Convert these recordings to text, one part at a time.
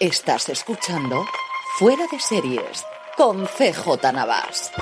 Estás escuchando Fuera de Series con CJ Navas.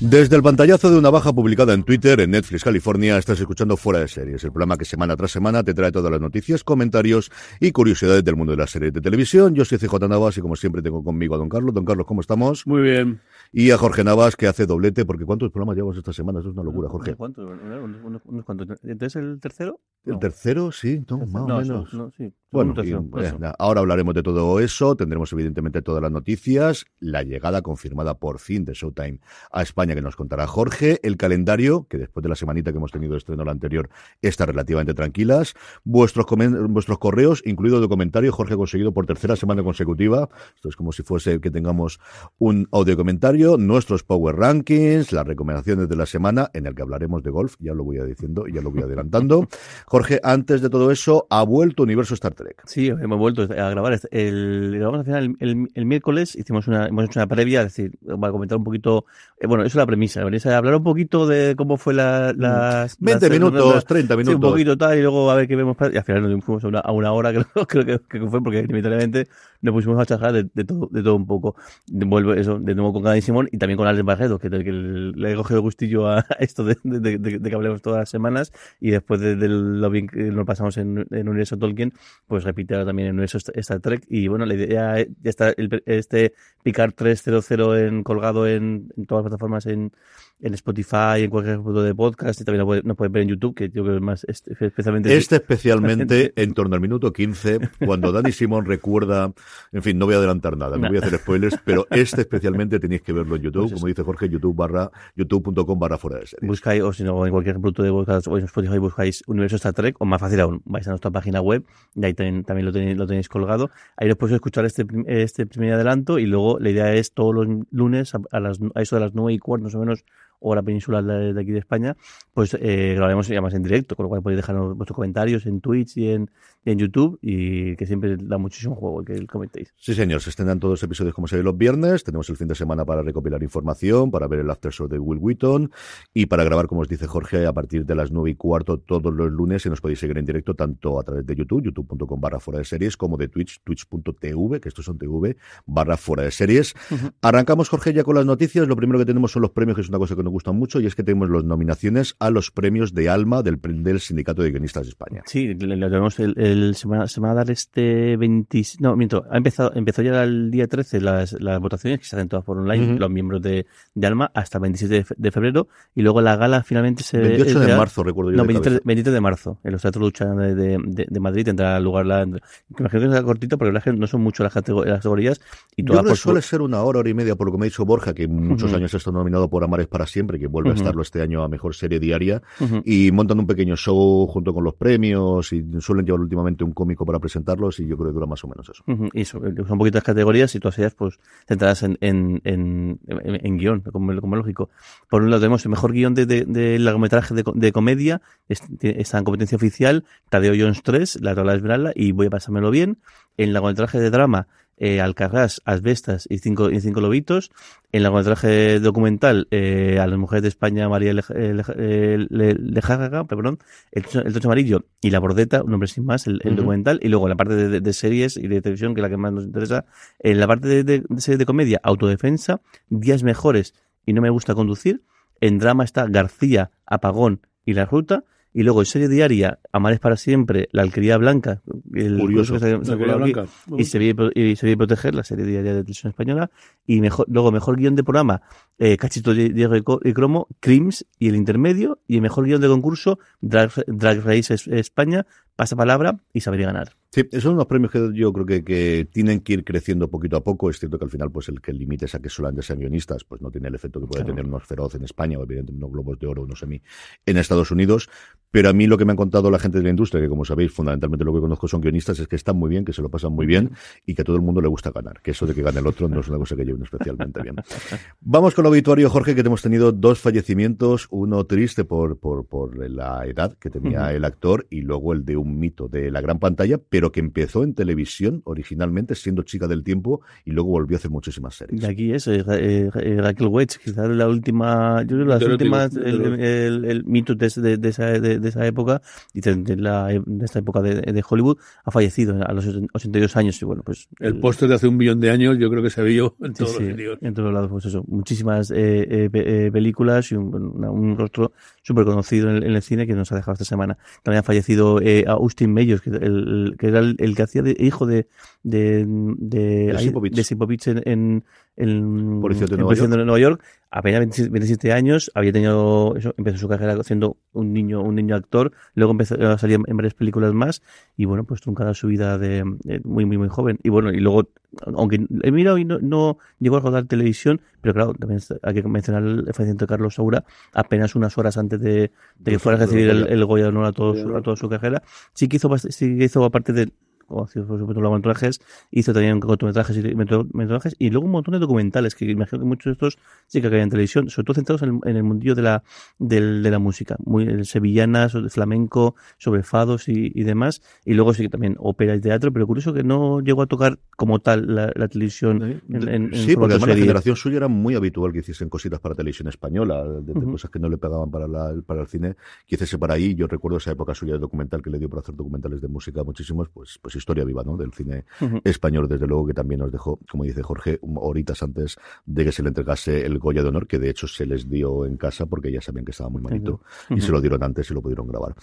Desde el pantallazo de una baja publicada en Twitter, en Netflix California, estás escuchando Fuera de Series, el programa que semana tras semana te trae todas las noticias, comentarios y curiosidades del mundo de las series de televisión. Yo soy CJ Navas y como siempre tengo conmigo a Don Carlos. Don Carlos, ¿cómo estamos? Muy bien. Y a Jorge Navas, que hace doblete, porque ¿cuántos programas llevamos esta semana? Eso es una locura, Jorge. ¿Cuántos? Unos, unos cuantos. ¿Entonces el tercero? ¿El No. tercero? Sí, no, más o No, menos. no, sí. Bueno, y, eh, ahora hablaremos de todo eso, tendremos evidentemente todas las noticias, la llegada confirmada por fin de Showtime a España que nos contará Jorge, el calendario, que después de la semanita que hemos tenido de estreno la anterior, está relativamente tranquilas, vuestros, vuestros correos, incluido de comentario, Jorge ha conseguido por tercera semana consecutiva, esto es como si fuese que tengamos un audio comentario, nuestros Power Rankings, las recomendaciones de la semana, en el que hablaremos de golf, ya lo voy a diciendo, ya lo voy adelantando. Jorge, antes de todo eso, ha vuelto Universo Star Trek. Sí, hemos vuelto a grabar. El, grabamos al final el, el- el miércoles, hicimos una, hemos hecho una previa, es decir, para comentar un poquito, eh, bueno, eso es la premisa, venís a hablar un poquito de cómo fue la, las... 20 las- minutos, las- 30 Sí, un minutos. poquito tal, y luego a ver qué vemos. Y al final nos fuimos a una, a una hora, creo, creo que, que fue, porque literalmente nos pusimos a charlar de, de todo, de todo un poco. Vuelvo eso, de nuevo con Gadi Simón y también con Alex Barredo, que, que le he cogido gustillo a esto de, de, de- que hablemos todas las semanas. Y después de, lo bien que nos pasamos en, en Universo Tolkien, pues repite ahora también en Universo St- Star Trek. Y bueno, la idea ya está el- este Picard 300 en, colgado en, en todas las plataformas en, en Spotify, en cualquier punto de podcast, y también lo puede- nos pueden ver en YouTube, que yo creo que es más es- especialmente Este especialmente en torno al minuto 15, cuando Dani Simón recuerda, en fin, no voy a adelantar nada, no No. voy a hacer spoilers, pero este especialmente tenéis que verlo en YouTube, Pues como dice Jorge, YouTube barra, youtube.com barra fuera de series. buscáis, o si no, en cualquier producto de podcast o en Spotify buscáis Universo Star Trek, o más fácil aún, vais a nuestra página web, y ahí también, también lo, tenéis, lo tenéis colgado. Ahí os podéis escuchar este, este primer adelanto, y luego la idea es todos los lunes, a, a las, a eso de las nueve y cuarto más o menos, hora peninsular de, de aquí de España, pues eh, grabaremos ya más en directo, con lo cual podéis dejarnos vuestros comentarios en Twitch y en, y en YouTube, y que siempre da muchísimo juego que comentéis. Sí, señor, se estrenan todos los episodios como se ve los viernes, tenemos el fin de semana para recopilar información, para ver el after show de Will Wheaton y para grabar, como os dice Jorge, a partir de las nueve y cuarto todos los lunes y nos podéis seguir en directo tanto a través de YouTube, youtube.com barra fuera de series, como de Twitch, twitch.tv, que estos son TV, barra fuera de series. Arrancamos, Jorge, ya con las noticias. Lo primero que tenemos son los premios, que es una cosa que nos gusta mucho, y es que tenemos las nominaciones a los premios de Alma del, del Sindicato de Guionistas de España. Sí, le tenemos el, el- se, va, se va a dar este 20, no, miento, ha empezado, empezó ya el día 13 las, las votaciones que se hacen todas por online, Ujú. los miembros de, de Alma, hasta el 27 de, fe- de febrero, y luego la gala finalmente se 28 se de da- marzo, recuerdo yo. No, de 23, cabeza. 23 de marzo, en los teatros Lucha de, de, de- de Madrid tendrá lugar la. Imagino que será cortito porque la gente- no son mucho las, las categorías y Yo todas creo por que su- suele ser una hora, hora y media, por lo que me ha dicho Borja, que muchos Ujú. años está nominado por Amares para siempre, que vuelve a Ujú. estarlo este año a mejor serie diaria, Ujú. y montan un pequeño show junto con los premios, y suelen llevar últimamente un cómico para presentarlos, y yo creo que dura más o menos eso. Ujú, Y eso, eh, son poquitas categorías y todas ellas pues centradas en, en, en, en- guion, como, como lógico. Por un lado tenemos el mejor guion de, de, de largometraje de, de comedia, es- está en competencia oficial, Tadeo Jones 3, La de Esmeralda, y Voy a pasármelo bien. En largometraje de drama, eh, Alcarrás, Asbestas y Cinco, y cinco Lobitos. En largometraje documental, eh, a las mujeres de España, María eh, eh, Le- Lejarga, perdón, el, el Tocho Amarillo y La Bordeta, un nombre sin más, el, el documental. Y luego la parte de, de- de series y de televisión, que es la que más nos interesa, en la parte de, de, de series de comedia, Autodefensa, Días Mejores y No Me Gusta Conducir. En drama está García, Apagón y La Ruta. Y luego en serie diaria, Amares para siempre, La Alquería Blanca. El Curioso. que se- se La coló Querida aquí, Blanca. y se vive, y se vive proteger la serie diaria de televisión española y mejor luego mejor guion de programa eh, Cachito de- Diego y Cromo Crims y el intermedio y el mejor guion de concurso Drag, Drag Race Es- España pasa palabra y sabería ganar Sí, esos son unos premios que yo creo que, que tienen que ir creciendo poquito a poco. Es cierto que al final, pues el que el límite es a que solamente sean guionistas, pues no tiene el efecto que puede Claro. tener unos feroz en España o evidentemente unos globos de oro, unos semi en Estados Unidos. Pero a mí lo que me han contado la gente de la industria, que como sabéis, fundamentalmente lo que conozco son guionistas, es que están muy bien, que se lo pasan muy bien y que a todo el mundo le gusta ganar. Que eso de que gane el otro no es una cosa que lleven especialmente bien. Vamos con el obituario, Jorge, que hemos tenido dos fallecimientos, uno triste por, por, por la edad que tenía el actor y luego el de un un mito de la gran pantalla, pero que empezó en televisión originalmente siendo chica del tiempo y luego volvió a hacer muchísimas series. Y aquí es eh, eh, eh, Raquel Welch, quizás la última, yo creo las últimas, el, el, mito de, de, de, esa, de, esa época y de, la, de esta época de, Hollywood, ha fallecido a los 82 años y bueno, pues... El, póster de hace un millón de años yo creo que se vio en todos los En todos lados, pues eso, muchísimas eh, eh, películas y un, un rostro súper conocido en, el cine que nos ha dejado esta semana. También ha fallecido eh, Austin Mayors, que, el, que era el, que hacía de hijo de de, de, de Sipovich en, en, en, Policía de, Nueva, York. de Nueva York. Apenas 27, años, había tenido eso, empezó su carrera siendo un niño, un niño actor, luego empezó a salir en varias películas más y bueno, pues truncada su vida de, muy, muy, muy joven. Y bueno, y luego, aunque he mirado y no, no llegó a rodar televisión, pero claro, también hay que mencionar el fallecimiento de Carlos Saura apenas unas horas antes de, de que fuera a recibir el, el Goya de Honor a, todo a toda su carrera. Sí que hizo, sí que hizo aparte de como por supuesto largometrajes, hizo también cortometrajes y metrajes y luego un montón de documentales que imagino que muchos de estos sí que caían en televisión, sobre todo centrados en el, mundillo de la, de la música, muy sevillanas, sobre flamenco, sobre fados y, demás, y luego sí que también ópera y teatro, pero curioso que no llegó a tocar como tal la, televisión en, Sí, porque además la generación suya era muy habitual que hiciesen cositas para televisión española, de, cosas que no le pegaban para, la, para el cine, que hiciese para ahí, yo recuerdo esa época suya de documental que le dio por hacer documentales de música muchísimos, pues, pues historia viva ¿no? del cine español, desde luego que también nos dejó, como dice Jorge, horitas antes de que se le entregase el Goya de Honor, que de hecho se les dio en casa porque ya sabían que estaba muy malito y se lo dieron antes y lo pudieron grabar.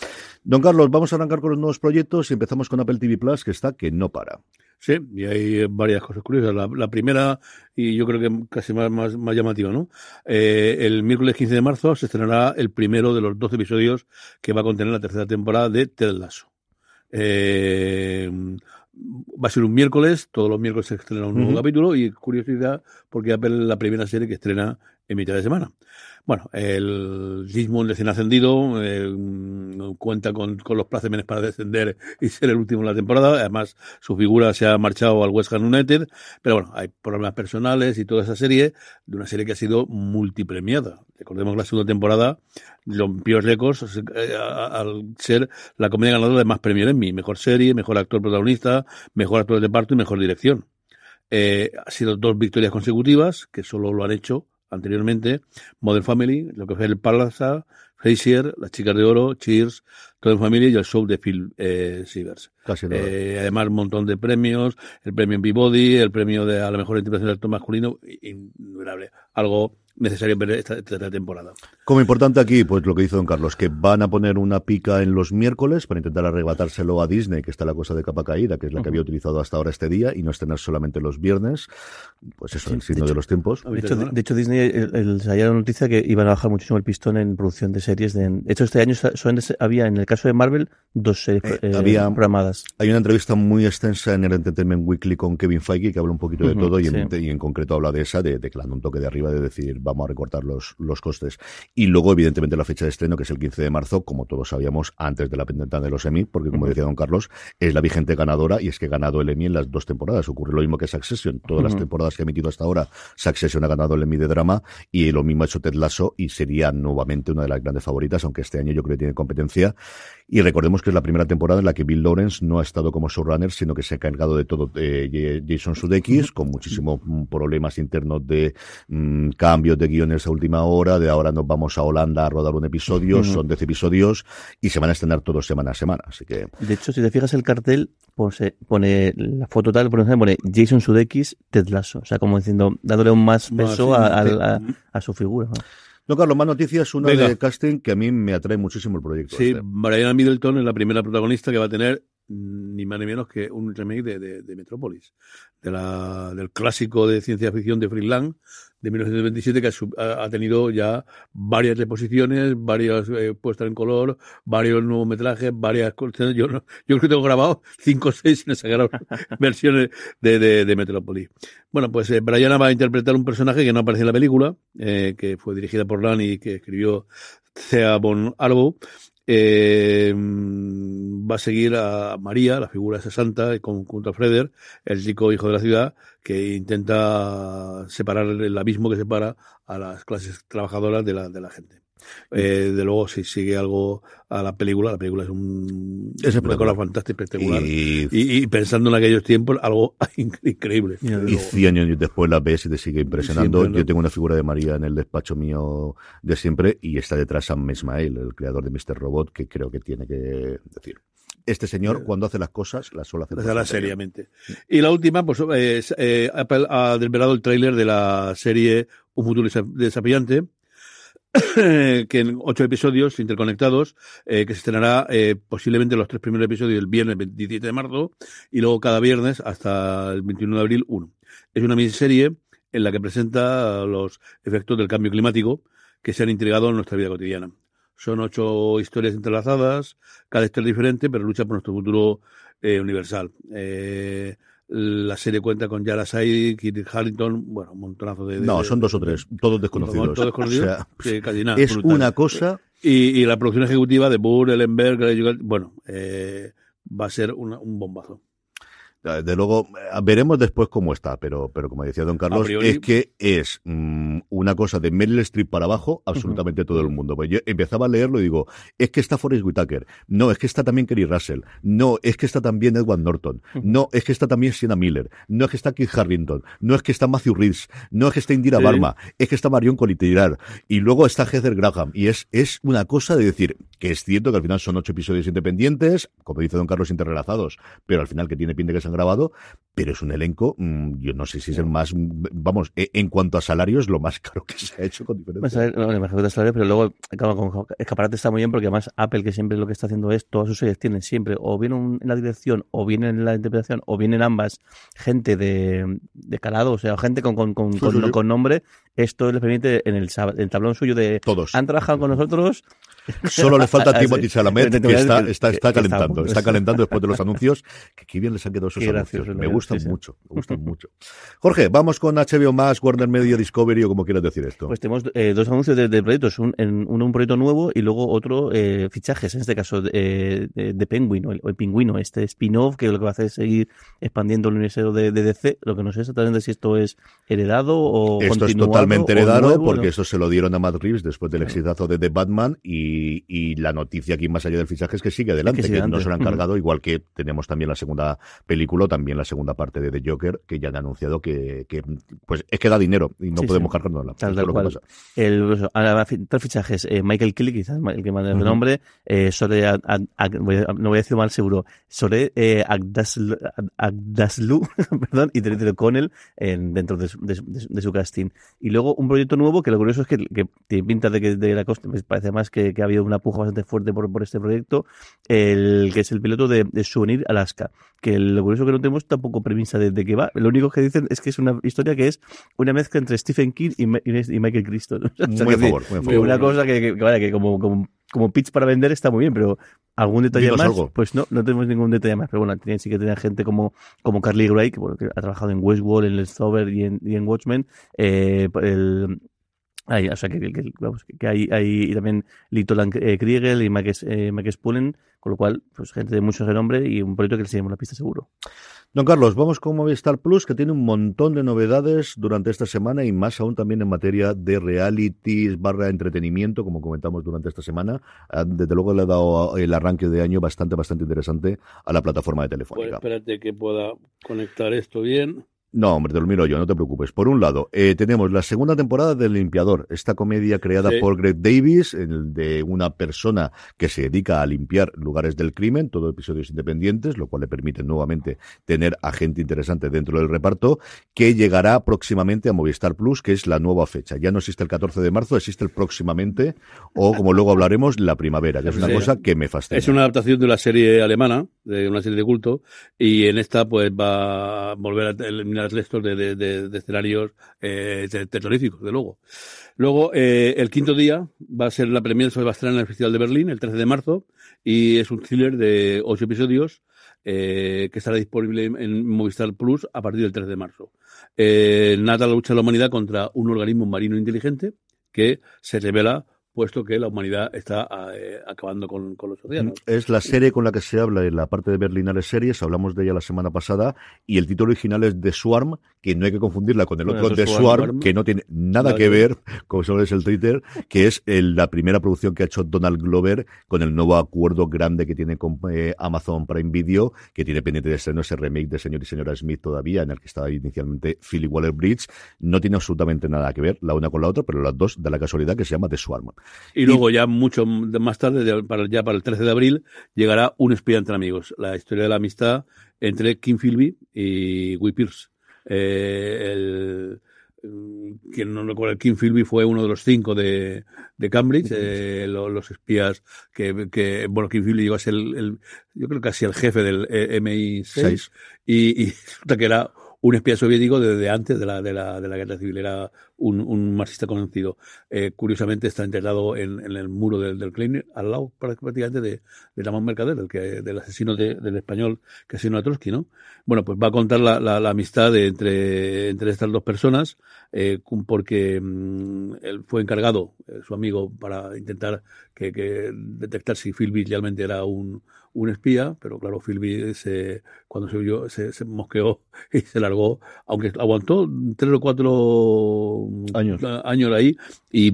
Don Carlos, vamos a arrancar con los nuevos proyectos y empezamos con Apple TV Plus, que está que no para. Sí, y hay varias cosas curiosas. La, primera, y yo creo que casi más, más, más llamativa, ¿no? Eh, el miércoles 15 de marzo se estrenará el primero de los 12 episodios que va a contener la tercera temporada de Ted Lasso. Eh, va a ser un miércoles, todos los miércoles se estrena un nuevo capítulo y curiosidad porque Apple es la primera serie que estrena en mitad de semana. Bueno, el Dismond recién ascendido eh, cuenta con, con, los plácemes para descender y ser el último en la temporada. Además, su figura se ha marchado al West Ham United. Pero bueno, hay problemas personales y toda esa serie de una serie que ha sido multipremiada. Recordemos que la segunda temporada rompió récords eh, al ser la comedia ganadora de más premios en mí. Mejor serie, mejor actor protagonista, mejor actor de reparto y mejor dirección. Eh, ha sido dos victorias consecutivas, que solo lo han hecho anteriormente, Modern Family, lo que fue el Palaza, Frasier, Las Chicas de Oro, Cheers, Todo en Familia y el show de Phil eh, Sievers. Eh, además, un montón de premios, el premio en B-Body, el premio de a la mejor interpretación del actor masculino, innumerables. Algo necesario ver esta, temporada. Como importante aquí, pues lo que dice don Carlos, que van a poner una pica en los miércoles para intentar arrebatárselo a Disney, que está la cosa de capa caída, que es la que había utilizado hasta ahora este día, y no estrenar solamente los viernes. Pues eso, el signo de, los tiempos. De hecho, de, hecho Disney el, la noticia que iban a bajar muchísimo el pistón en producción de series. De, hecho, este año había, en el caso de Marvel, dos series eh, eh, había, programadas. Hay una entrevista muy extensa en el Entertainment Weekly con Kevin Feige que habla un poquito de todo y, en, concreto habla de esa, de, de un toque de arriba, de decir, vamos a recortar los, los costes. Y luego, evidentemente, la fecha de estreno, que es el 15 de marzo, como todos sabíamos, antes de la pendiente de los Emmy, porque como decía don Carlos, es la vigente ganadora y es que ha ganado el Emmy en las dos temporadas. Ocurre lo mismo que Succession. Todas las temporadas que ha emitido hasta ahora, Succession ha ganado el Emmy de drama y lo mismo ha hecho Ted Lasso y sería nuevamente una de las grandes favoritas, aunque este año yo creo que tiene competencia. Y recordemos que es la primera temporada en la que Bill Lawrence no ha estado como showrunner, sino que se ha encargado de todo eh, Jason Sudeikis, con muchísimos problemas internos de mm, cambios de guiones a última hora, de ahora nos vamos a Holanda a rodar un episodio, son 10 episodios y se van a estrenar todos semana a semana, así que... De hecho, si te fijas el cartel, pone, pone la foto tal, pone Jason Sudeikis, Ted Lasso, o sea, como diciendo, dándole un más peso a, su figura. No, Carlos, más noticias. Una de casting que a mí me atrae muchísimo el proyecto. Sí, este. Middleton es la primera protagonista que va a tener ni más ni menos que un remake de, de, de Metrópolis, de la, del clásico de ciencia ficción de Freeland de 1927 que ha, tenido ya varias reposiciones, varias eh, puestas en color, varios nuevos metrajes, varias yo, yo creo que tengo grabado cinco o seis sin versiones de, de, de, Metrópolis. Bueno, pues eh, Brianna va a interpretar un personaje que no aparece en la película, eh, que fue dirigida por Lani y que escribió Thea von Arbo eh, va a seguir a María, la figura de esa santa, junto a Freder, el chico hijo de la ciudad, que intenta separar el abismo que separa a las clases trabajadoras de la, de la gente. Eh, de luego, si sigue algo a la película, la película es un, Es una cosa fantástica, espectacular. Y, Y, y pensando en aquellos tiempos, algo increíble. Y- y 100 años después la ves y te sigue impresionando. Siempre, ¿no? Yo tengo una figura de María en el despacho mío de siempre y está detrás Sam Ismail, el creador de Mr. Robot, que creo que tiene que decir. Este señor, cuando hace las cosas, las suele hacer. Las seriamente. Y la última, pues es, eh, Apple ha desvelado el tráiler de la serie Un futuro desa- desafiante, que en ocho episodios interconectados, eh, que se estrenará eh, posiblemente los tres primeros episodios el viernes 27 de marzo y luego cada viernes hasta el 21 de abril uno. Es una miniserie en la que presenta los efectos del cambio climático que se han integrado en nuestra vida cotidiana. Son ocho historias entrelazadas, cada historia diferente, pero lucha por nuestro futuro eh, universal. Eh, la serie cuenta con Yara Said, Kit Harrington, bueno, un montonazo de... de- No, son dos o tres, todos desconocidos. Todos desconocidos. O sea, Sí, casi nada, es brutal. una cosa Y, y la producción ejecutiva de Burr, Ellenberg, bueno, eh, va a ser una- un bombazo. De luego, veremos después cómo está, pero, pero como decía don Carlos, priori- es que es mm, una cosa de Meryl Streep para abajo, absolutamente todo el mundo. Pues yo empezaba a leerlo y digo, es que está Forrest Whitaker, no, es que está también Kerry Russell, no, es que está también Edward Norton, no, es que está también Sienna Miller, no es que está Kit Harrington, no es que está Matthew Reeves, no es que está Indira Sí. Barma, es que está Marion Cotillard, y luego está Heather Graham, y es, es una cosa de decir que es cierto que al final son ocho episodios independientes, como dice don Carlos, interrelazados, pero al final que tiene pinta que se grabado, pero es un elenco, mm, yo no sé si es el más, vamos, e- en cuanto a salarios, lo más caro que se ha hecho con diferencia. no, me imagino que te sabes, pero luego, con escaparate está muy bien porque además Apple, que siempre lo que está haciendo es, todas sus series tienen siempre, o bien un- en la dirección, o bien en la interpretación, o bien en ambas, gente de, de calado, o sea, gente con, con, con, Sí, con, sí, sí. con nombre, esto les permite en el, el tablón suyo de, Todos. han trabajado con nosotros, Solo le falta. Timothy Chalamet, que está, está, está calentando, está calentando después de los anuncios, que qué bien les han quedado esos anuncios. Me verdad, gustan sí, sí. mucho, me gustan mucho. Jorge, vamos con HBO Max, Warner Media Discovery o como quieras decir esto. Pues tenemos eh, dos anuncios de, de proyectos, un, en, un proyecto nuevo y luego otro eh, fichajes, en este caso de, de, de Penguin o el, el Pingüino, este spin-off que lo que va a hacer es seguir expandiendo el universo de, de DC, lo que no sé exactamente si esto es heredado o Esto es totalmente heredado nuevo, porque ¿no? eso se lo dieron a Matt Reeves después del exitazo de The Batman y, y la noticia aquí más allá del fichaje es que sigue adelante, Es que, no se lo han cargado, igual que tenemos también la segunda película, también la segunda parte de The Joker, que ya han anunciado que, que pues es que da dinero y no Sí, podemos sí. cargárnosla. Tal, tal cual. El, ahora tres fichajes. Eh, Michael Kelly, quizás el que más de Ujú. nombre. Eh, a- no voy a decir mal seguro. Sore eh, Agdaslu, Ag- Agdaslu, perdón, y Terry en, dentro de su, de, de su- de su casting. Y luego un proyecto nuevo que lo curioso es que, que tiene pinta de que de la costa, pues parece más que, que ha habido una puja bastante fuerte por, por este proyecto, el que es el piloto de, Souvenir Alaska. Que lo curioso es que no tenemos tampoco premisa de, de qué va. Lo único que dicen es que es una historia que es una mezcla entre Stephen King y, Ma- y Michael Crichton. O sea, Muy a favor, muy favor. una cosa que, que, que vale, que como, como, como pitch para vender está muy bien, pero algún detalle más, algo. pues no, no tenemos ningún detalle más. Pero bueno, tiene- sí que tenía gente como, como Carly Gray, que, bueno, que ha trabajado en Westworld, en Leftover y en, y en Watchmen. Eh, el, hay, o sea, que, que- vamos, que hay, hay y también Lito Lang, eh, Kriegel y Mike, eh, Mike Spullen, con lo cual, pues gente de mucho renombre y un proyecto que le seguimos la pista seguro. Don Carlos, vamos con Movistar Plus, que tiene un montón de novedades durante esta semana y más aún también en materia de realities barra entretenimiento, como comentamos durante esta semana. Ah, Desde luego le ha dado el arranque de año bastante, bastante interesante a la plataforma de Pues Telefónica. espérate que pueda conectar esto bien. No, hombre, te lo miro yo, no te preocupes. Por un lado, eh, tenemos la segunda temporada del Limpiador, esta comedia creada Sí. por Greg Davis, de una persona que se dedica a limpiar lugares del crimen, todo episodios independientes, lo cual le permite nuevamente tener a gente interesante dentro del reparto, que llegará próximamente a Movistar Plus, que es la nueva fecha. Ya no existe el 14 de marzo, existe el próximamente, o como luego hablaremos, la primavera, que es una Sí. cosa que me fascina. Es una adaptación de una serie alemana, de una serie de culto, y en esta pues va a volver a eliminar restos de, de, de- de escenarios eh, te- terroríficos, de luego. Luego, eh, el quinto día va a ser la premier, se va a en el Festival de Berlín, el 13 de marzo, y es un thriller de ocho episodios eh, que estará disponible en Movistar Plus a partir del 13 de marzo. Eh, nada la lucha de la humanidad contra un organismo marino inteligente que se revela puesto que la humanidad está eh, acabando con, con, los océanos. Es la serie con la que se habla en la parte de Berlinales Series, hablamos de ella la semana pasada, y el título original es The Swarm, que no hay que confundirla con el otro The Swarm, Swarm, que no tiene nada que ver con solo es el Twitter, que es el, la primera producción que ha hecho Donald Glover con el nuevo acuerdo grande que tiene con eh, Amazon Prime Video, que tiene pendiente de estreno ese remake de Señor y Señora Smith todavía, en el que estaba inicialmente Philly Waller-Bridge. No tiene absolutamente nada que ver la una con la otra, pero las dos de la casualidad que se llama The Swarm. Y, y luego ya mucho más tarde, para, ya para el 13 de abril, llegará Un espía entre amigos, la historia de la amistad entre Kim Philby y Guy Pierce. Eh, el, quien no recuerda, Kim Philby fue uno de los cinco de, de Cambridge, eh, los, los, espías que, que, bueno, Kim Philby llegó a ser el, el yo creo casi el jefe del eh, MI6 y, y resulta que era un espía soviético desde antes de la, de la, de la guerra civil, era un, un marxista conocido. Eh, curiosamente está enterrado en, el muro del, del Klein, al lado prácticamente de, de Ramón Mercader, del, que, del asesino de, del español que asesinó a Trotsky, ¿no? Bueno, pues va a contar la, la, amistad entre, entre estas dos personas, eh, porque mmm, él fue encargado, eh, su amigo, para intentar que, que detectar si Philby realmente era un, un espía, pero claro, Philby se, cuando se vio, se, se, mosqueó y se largó, aunque aguantó tres o cuatro años, años ahí, y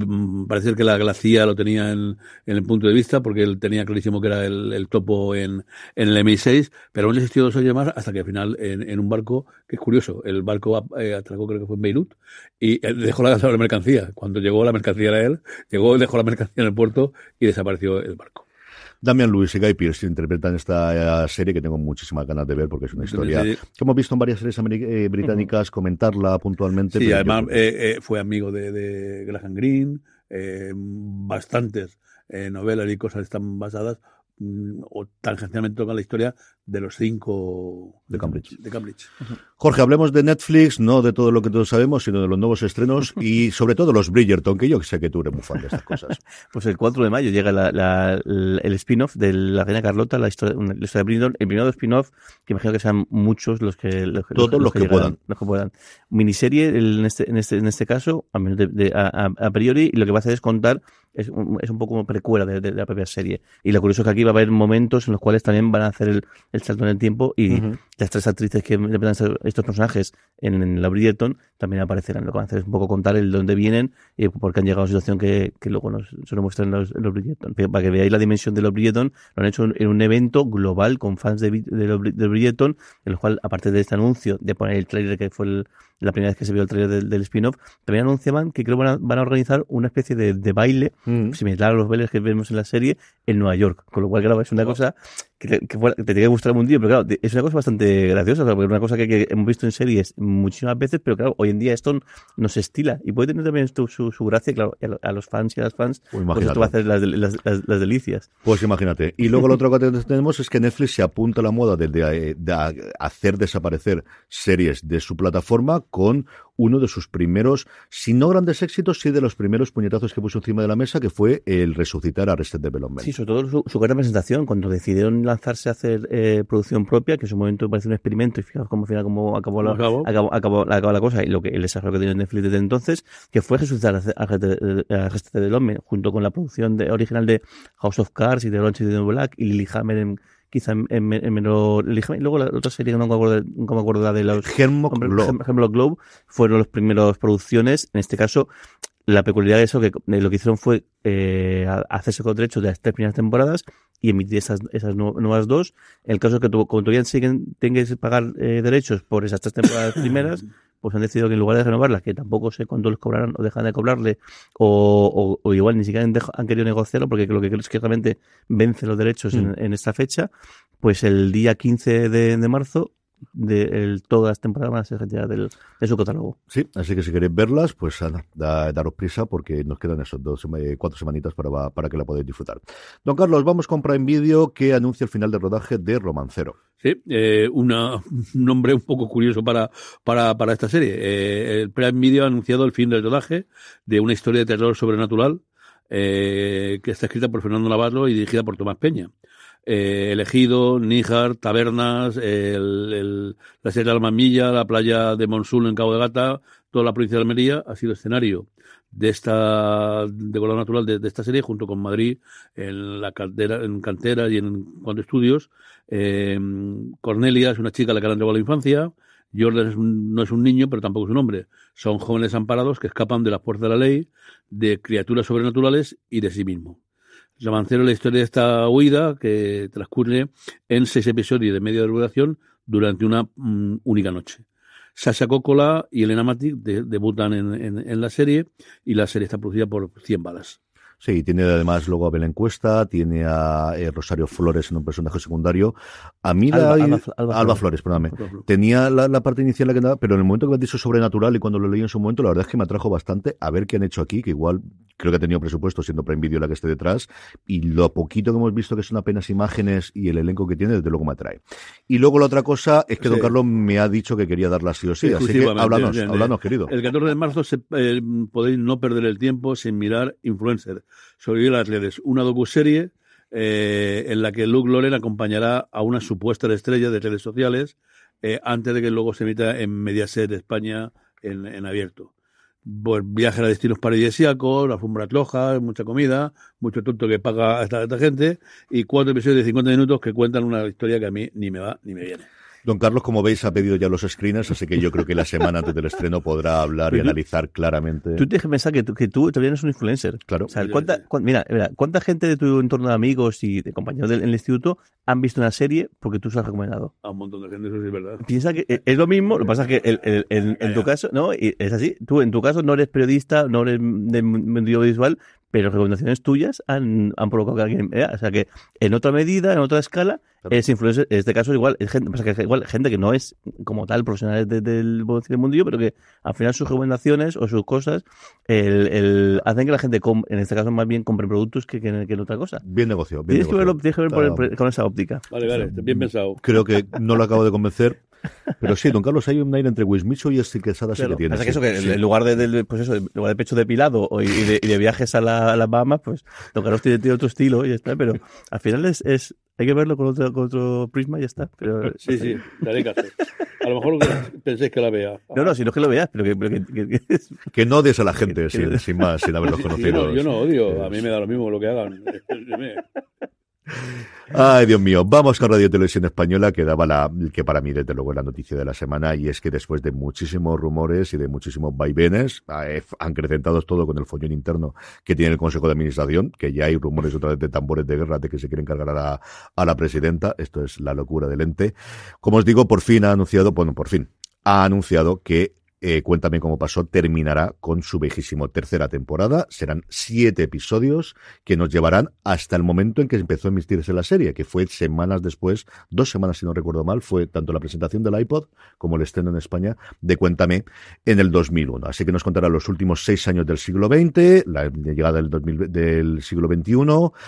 parece que la, la CIA lo tenía en, en, el punto de vista, porque él tenía clarísimo que era el, el topo en, en el MI6, pero aún existió dos años más hasta que al final en, un barco, que es curioso, el barco eh, atracó creo que fue en Beirut, y dejó la, la mercancía. Cuando llegó la mercancía era él, llegó, dejó la mercancía en el puerto y desapareció el barco. Damian Lewis y Guy Pearce interpretan esta serie que tengo muchísimas ganas de ver porque es una historia sí, que hemos visto en varias series eh, británicas, comentarla puntualmente. Sí, además yo... eh, eh, fue amigo de, de Graham Greene, eh, bastantes eh, novelas y cosas están basadas o tangencialmente tocan la historia de los cinco de Cambridge. De Cambridge. Jorge, hablemos de Netflix, no de todo lo que todos sabemos, sino de los nuevos estrenos y sobre todo los Bridgerton, que yo sé que tú eres muy fan de estas cosas. pues el 4 de mayo llega la, la, la, el spin-off de la reina Carlota, la historia, la historia de Bridgerton, el primer spin-off, que imagino que sean muchos los que... Los, Todos los, los que, que puedan. Los que puedan. Miniserie, en este, en este, en este caso, a, de, de, a, a priori, y lo que va a hacer es contar es un, es un poco como precuela de, de, de, la propia serie. Y lo curioso es que aquí va a haber momentos en los cuales también van a hacer el, el salto en el tiempo y uh -huh. las tres actrices que interpretan estos personajes en, en, la Bridgerton también aparecerán. Lo que van a hacer es un poco contar el dónde vienen y por qué han llegado a una situación que, que luego nos, se nos muestra en los, en los Bridgerton. Para que veáis la dimensión de los Bridgerton, lo han hecho en un evento global con fans de, de, los, de Bridgerton, en el cual, aparte de este anuncio, de poner el trailer que fue el, la primera vez que se vio el trailer del, del spin-off, también anunciaban que creo van a, van a organizar una especie de, de baile, mm. similar a los bailes que vemos en la serie, en Nueva York. Con lo cual, claro, es una cosa que, que, fuera, que te tiene que gustar un día, pero claro, es una cosa bastante graciosa, porque es una cosa que, hemos visto en series muchísimas veces, pero claro, hoy en día esto no se estila y puede tener también su, su, gracia, claro, a los fans y a las fans, pues, pues esto va a hacer las, las, las, las, delicias. Pues imagínate. Y luego lo otro que tenemos es que Netflix se apunta a la moda de, de, de hacer desaparecer series de su plataforma con uno de sus primeros, si no grandes éxitos, sí de los primeros puñetazos que puso encima de la mesa, que fue el resucitar a Arrested Development. Sí, sobre todo su, su gran presentación, cuando decidieron lanzarse a hacer eh, producción propia, que en su momento parece un experimento, y fijaos cómo, final, cómo acabó, la, acabó. Acabó, acabó, acabó, la cosa, y lo que el desarrollo que tiene Netflix desde entonces, que fue resucitar a Arrested Development, junto con la producción de, original de House of Cards y de Orange is the New Black, y Lily Hammer en quizá en, en, en menor ligeramente. Luego la otra serie que no me acuerdo, nunca me acuerdo la de los Hemlock Globe. Hemlock Globe fueron las primeras producciones. En este caso, la peculiaridad de eso que lo que hicieron fue eh, hacerse con derechos de las tres primeras temporadas y emitir esas, esas nuevas dos. En el caso que tu, como todavía siguen, tengas que pagar eh, derechos por esas tres temporadas primeras, pues han decidido que en lugar de renovarlas, que tampoco sé cuánto les cobrarán o dejan de cobrarle, o, o, o igual ni siquiera han, han, querido negociarlo, porque lo que creo es que realmente vence los derechos mm. en, en, esta fecha, pues el día 15 de, de marzo de el, todas las temporadas del, de su catálogo. Sí, así que si queréis verlas, pues da, daros prisa porque nos quedan esos dos, eh, cuatro semanitas para, para que la podáis disfrutar. Don Carlos, vamos con Prime Video que anuncia el final del rodaje de Romancero. Sí, eh, una, un nombre un poco curioso para, para, para esta serie. Eh, el Prime Video ha anunciado el fin del rodaje de una historia de terror sobrenatural eh, que está escrita por Fernando Navarro y dirigida por Tomás Peña. Eh, Elegido, Níjar, Tabernas, el, la Sierra de Almamilla, la playa de Monsul en Cabo de Gata, toda la provincia de Almería ha sido escenario de esta de color natural de, esta serie junto con Madrid en la cantera en cantera y en cuanto estudios. Eh, Cornelia es una chica a la que le han entregado la infancia. Jordan es un, no es un niño pero tampoco es un hombre. Son jóvenes amparados que escapan de las puertas de la ley de criaturas sobrenaturales y de sí mismo Romancero la historia de esta huida que transcurre en seis episodios de media duración durante una mm, única noche Sasha Coppola y Elena Matic de, debutan en, en, en, la serie y la serie está producida por 100 balas. Sí, tiene además luego a Belén Cuesta, tiene a eh, Rosario Flores en un personaje secundario. A mí Alba, la... Alba, Alba, Alba Flores, perdóname. Tenía la, la, parte inicial la que nada, pero en el momento que me has dicho sobrenatural y cuando lo leí en su momento, la verdad es que me atrajo bastante a ver qué han hecho aquí, que igual creo que ha tenido presupuesto siendo Prime Video la que esté detrás y lo poquito que hemos visto que son apenas imágenes y el elenco que tiene desde luego me atrae y luego la otra cosa es que sí. don Carlos me ha dicho que quería darla sí o sí así que háblanos, háblanos querido el 14 de marzo se, eh, podéis no perder el tiempo sin mirar Influencer sobre las redes una docuserie eh, en la que Luke Loren acompañará a una supuesta estrella de redes sociales eh, antes de que luego se emita en Mediaset España en, abierto pues viaje a destinos paradisíacos, alfombras rojas, mucha comida, mucho tonto que paga esta, esta, gente y cuatro episodios de 50 minutos que cuentan una historia que a mí ni me va ni me viene. Don Carlos, como veis, ha pedido ya los screeners, así que yo creo que la semana antes del estreno podrá hablar y analizar claramente. Tú tienes que pensar que tú, que tú todavía eres un influencer. Claro. O sea, ¿cuánta, cu mira, mira, ¿cuánta gente de tu entorno de amigos y de compañeros del, del, instituto han visto una serie porque tú se has recomendado? A un montón de gente, eso sí es verdad. Piensa que es lo mismo, lo que pasa es que el, el, el, en tu caso, ¿no? Y es así. Tú, en tu caso, no eres periodista, no eres de medio visual, pero recomendaciones tuyas han, han provocado que alguien vea. O sea que en otra medida, en otra escala, claro. es influencer. En este caso, igual, es gente, pasa que es igual, gente que no es como tal profesionales de, del, del mundillo, pero que al final sus recomendaciones o sus cosas el, el, hacen que la gente, com, en este caso, más bien compre productos que, que, que en otra cosa. Bien negocio. Bien tienes, negocio. Que verlo, tienes que verlo claro. con esa óptica. Vale, vale, bien pensado. Creo que no lo acabo de convencer. Pero sí, don Carlos, hay un aire entre Wismicho y Steve Quesada sí que tiene. Pasa que eso, que sí. en lugar de, de, pues eso, en lugar de pecho depilado y de, y de viajes a, la, a, las Bahamas, pues don Carlos tiene, tiene, otro estilo y ya está. Pero al final es, es hay que verlo con otro, con otro prisma y ya está. Pero, sí, sí, daré caso. A lo mejor penséis que la vea. No, no, si no es que lo veas, pero que... Pero que, que, que, que, no odies a la gente, sin, sin, más, sin haberlos conocido. Sí, no, yo no odio, a mí me da lo mismo lo que hagan. Ay, Dios mío. Vamos con Radio Televisión Española, que daba la, que para mí, desde luego, es la noticia de la semana, y es que después de muchísimos rumores y de muchísimos vaivenes, eh, han acrecentados todo con el follón interno que tiene el Consejo de Administración, que ya hay rumores otra vez de tambores de guerra de que se quieren cargar a la, a la presidenta. Esto es la locura del ente. Como os digo, por fin ha anunciado, bueno, por fin, ha anunciado que eh, Cuéntame cómo pasó terminará con su viejísimo tercera temporada. Serán siete episodios que nos llevarán hasta el momento en que empezó a emitirse la serie, que fue semanas después, dos semanas si no recuerdo mal, fue tanto la presentación del iPod como el estreno en España de Cuéntame en el 2001. Así que nos contará los últimos seis años del siglo XX, la llegada del, 2000, del siglo XXI,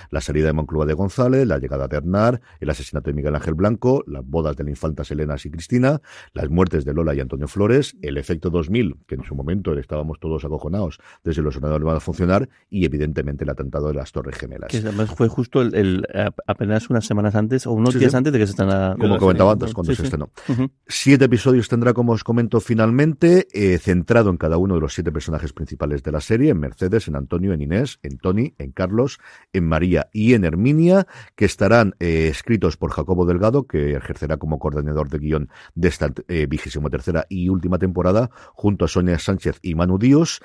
la salida de Moncloa de González, la llegada de Hernán, el asesinato de Miguel Ángel Blanco, las bodas de la infantas Helenas y Cristina, las muertes de Lola y Antonio Flores, el efecto 2000, que en su momento estábamos todos acojonados desde los ordenadores van a funcionar, y evidentemente el atentado de las Torres Gemelas. Que además fue justo el, el apenas unas semanas antes, o unos sí, días sí. antes de que se estrenara. Como comentaba antes, cuando sí, se estrenó. Uh -huh. Siete episodios tendrá, como os comento finalmente, eh, centrado en cada uno de los siete personajes principales de la serie, en Mercedes, en Antonio, en Inés, en Tony, en Carlos, en María y en Herminia, que estarán eh, escritos por Jacobo Delgado, que ejercerá como coordinador de guion de esta eh, vigésima tercera y última temporada, junto a Sonia Sánchez y Manu Díos.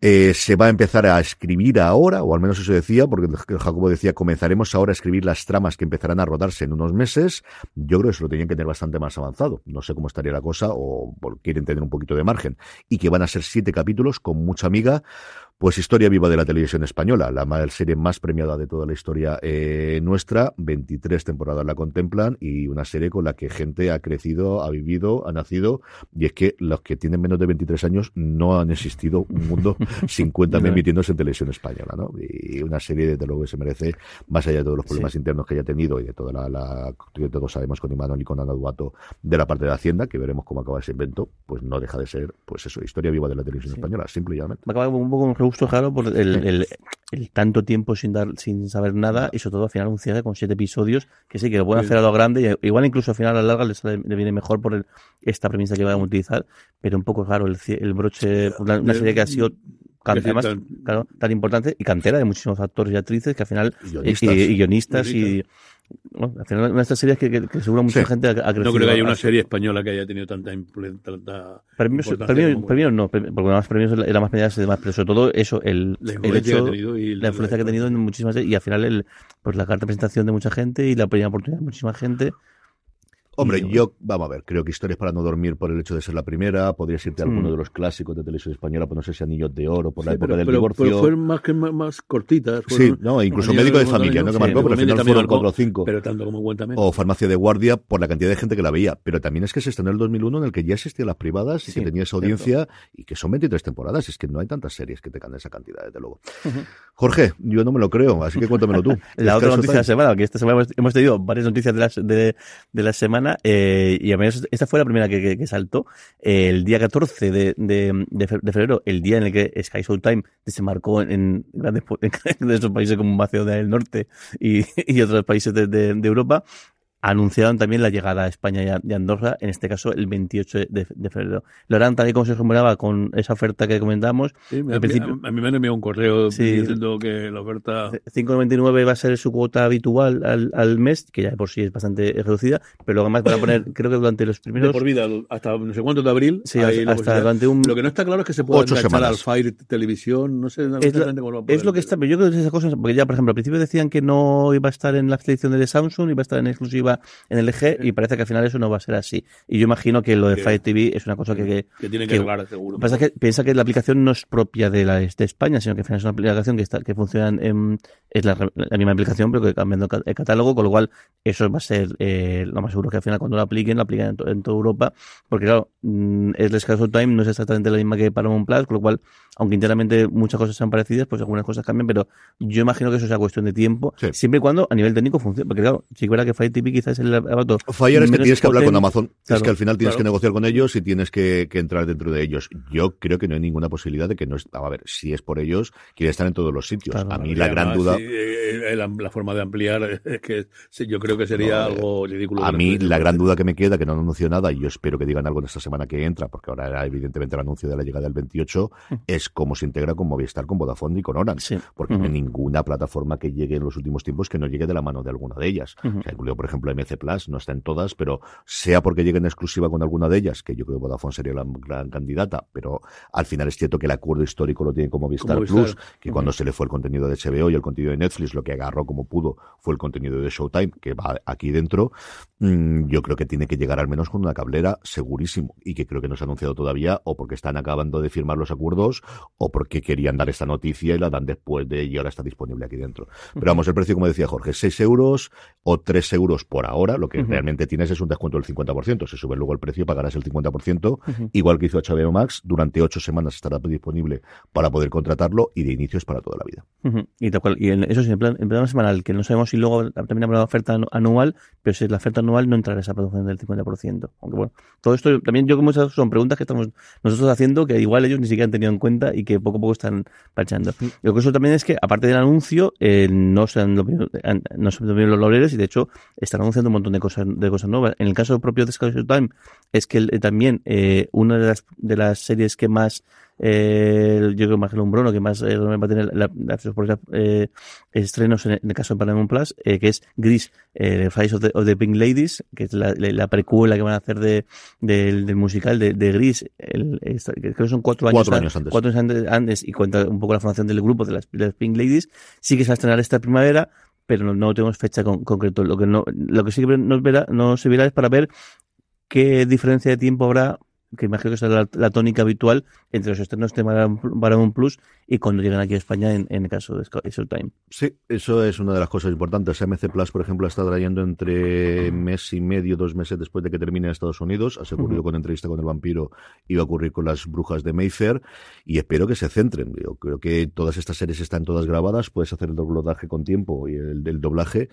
Eh, se va a empezar a escribir ahora, o al menos eso decía, porque Jacobo decía, comenzaremos ahora a escribir las tramas que empezarán a rodarse en unos meses. Yo creo que eso lo tenían que tener bastante más avanzado. No sé cómo estaría la cosa, o, quieren tener un poquito de margen. Y que van a ser siete capítulos con mucha amiga, pues historia viva de la televisión española, la serie más premiada de toda la historia eh, nuestra, 23 temporadas la contemplan y una serie con la que gente ha crecido, ha vivido, ha nacido y es que los que tienen menos de 23 años no han existido un mundo sin cuéntame emitiéndose en televisión española, ¿no? Y una serie desde luego que se merece, más allá de todos los problemas sí. internos que haya tenido y de toda la, la que todos sabemos con Imanol y con Ana Duato de la parte de Hacienda, que veremos cómo acaba ese invento, pues no deja de ser, pues eso, historia viva de la televisión sí. española, simple y llanamente. Me acaba un poco gustó, claro, por el, el, el tanto tiempo sin dar sin saber nada y sobre todo al final un cierre con siete episodios que sí que lo pueden hacer a lo grande y igual incluso al final a la larga le, viene mejor por el, esta premisa que van a utilizar pero un poco claro el, el broche una, una serie que ha sido además, claro, tan importante y cantera de muchísimos actores y actrices que al final Y guionistas. y, y guionistas. y bueno, al final una de estas series que, que, que seguro mucha Sí. gente ha, ha crecido No creo que haya una serie española que haya tenido tanta, tanta Premios, premios, premios no, premios- porque más premios era más medidas y demás, pero sobre todo eso, el, la el hecho, que ha tenido y la influencia que ha tenido en muchísimas y al final el, pues la carta de presentación de mucha gente y la primera oportunidad de muchísima gente. Hombre, yo, vamos a ver, creo que Historias para no dormir por el hecho de ser la primera, podrías irte a alguno Mm. de los clásicos de televisión española, pues no sé si Anillos de Oro, por la época pero, del pero- divorcio. pero fueron más que más, más cortitas. sí, no, incluso Médico de Familia, ¿no? Que sí, marcó, pero al final fueron marcó, cuatro o cinco. Pero tanto como Cuéntame. o Farmacia de Guardia por la cantidad de gente que la veía. Pero también es que se estrenó en el 2001 en el que ya existían las privadas y Sí, que tenía esa audiencia y que son 23 temporadas. Es que no hay tantas series que tengan esa cantidad, desde luego. Jorge, yo no me lo creo, así que cuéntamelo tú. La otra noticia de la semana, que esta semana hemos, tenido varias noticias de, las, de, de la semana, eh, y esta fue la primera que, que, saltó. El día 14 de, de, de fe- de febrero, el día en el que Sky Showtime desembarcó en, grandes países como Macedonia del Norte y, y otros países de- de Europa, anunciaron también la llegada a España y a, a Andorra, en este caso el 28 de, de febrero. Lo harán tal y como se rumoraba con esa oferta que comentamos. Sí, al principio- a, a mí me han enviado un correo Sí. diciendo que la oferta. 5,99 va a ser su cuota habitual al, al mes, que ya de por sí es bastante reducida, pero además van a poner, creo que durante los De primeros... por vida, hasta no sé cuánto de abril. Sí, hasta durante un... Lo que no está claro es que se pueda Ocho enganchar al Fire Televisión, no sé Es, la- lo a es lo que está, pero yo creo que esas cosas, porque ya, por ejemplo, al principio decían que no iba a estar en la selección de Samsung, iba a estar en exclusiva en LG, y parece que al final eso no va a ser así. Y yo imagino que lo de Fire TV es una cosa que... que Que tienen que que- arreglar, seguro. Pasa que piensa que la aplicación no es propia de, la, de España, sino que al final es una aplicación que, está, que funciona en, es la, la misma aplicación, pero que cambiando ca- el catálogo, con lo cual eso va a ser eh, lo más seguro que al final cuando lo apliquen, lo apliquen en, to- en toda Europa, porque claro, mm, es Sky Time no es exactamente la misma que Paramount Plus, con lo cual, aunque internamente muchas cosas sean parecidas, pues algunas cosas cambian, pero yo imagino que eso sea cuestión de tiempo, Sí. siempre y cuando a nivel técnico funcione, porque claro, sí que es verdad que Fire TV quizás es el aparato Fire es que tienes que hablar con. Amazon. es que al final tienes claro. que negociar con ellos y tienes que, que entrar dentro de ellos. Yo creo que no hay ninguna posibilidad de que no est- A ver, si es por ellos, quiere estar en todos los sitios. Claro, a mí la gran duda. sí, la, la forma de ampliar es que yo creo que sería No, algo ridículo. A mí la gran duda que me queda, que no han anunciado nada, y yo espero que digan algo en esta semana que entra, porque ahora era evidentemente el anuncio de la llegada del 28, es cómo se integra con Movistar, con Vodafone y con Orange. Sí. Porque no hay ninguna plataforma que llegue en los últimos tiempos que no llegue de la mano de alguna de ellas. Ujú. O sea, incluido, por ejemplo, MC Plus, no está en todas, pero sea porque llegue en exclusiva con alguna de ellas, que yo creo que Vodafone sería la gran candidata, pero al final es cierto que el acuerdo histórico lo tiene con Movistar, Con Movistar. Plus, que cuando se le fue el contenido de HBO y el contenido de Netflix, lo que agarró como pudo fue el contenido de Showtime, que va aquí dentro, mm, yo creo que tiene que llegar al menos con una cablera segurísimo, y que creo que no se ha anunciado todavía, o porque están acabando de firmar los acuerdos, o porque querían dar esta noticia y la dan después de y ahora está disponible aquí dentro. Pero vamos, el precio, como decía Jorge, 6 euros o 3 euros por ahora, lo que realmente tienes es un descuento del 50%. Se sube luego el precio, pagarás el 50%, Ujú. igual que hizo HBO Max, durante 8 semanas estará disponible para poder contratarlo y de inicio es para toda la vida. Y tal cual. Y en, eso sí, en plan, en plan semanal, que no sabemos si luego también habrá oferta anu- anual, pero si es la oferta anual no entrará esa producción del 50%. Aunque bueno, todo esto también yo como muchas son preguntas que estamos nosotros haciendo que igual ellos ni siquiera han tenido en cuenta y que poco a poco están parchando. Lo que eso también es que, aparte del anuncio, eh, no se han dormido- no se han los laureles y de hecho están anunciando un montón de cosas, de cosas nuevas. En el caso propio de Sky Time es que eh, también eh, una de las, de las series que más eh, yo creo más que un Bruno que más eh, va a tener la, la- eh, estrenos en, en el caso de Paramount Plus eh, que es Gris eh, The Rise of the, of the Pink Ladies que es la, la, la precuela que van a hacer de, del, del musical de, de Gris. El, esta- creo que son cuatro años, Cuatro años antes. cuatro años antes, antes y cuenta un poco la formación del grupo de las, de las Pink Ladies. Sí que se va a estrenar esta primavera pero no, no tenemos fecha con, concreto. Lo que no lo que sí que nos verá no se verá es para ver qué diferencia de tiempo habrá que imagino que será la, tónica habitual entre los estrenos de Paramount Plus y cuando lleguen aquí a España en, en el caso de Showtime. Sí, eso es una de las cosas importantes. MC Plus, por ejemplo, está trayendo entre mes y medio, dos meses después de que termine en Estados Unidos. Ha ocurrido Ujú. con entrevista con el vampiro y va a ocurrir con las brujas de Mayfair. Y espero que se centren. Yo creo que todas estas series están todas grabadas. Puedes hacer el doblaje con tiempo y el del doblaje.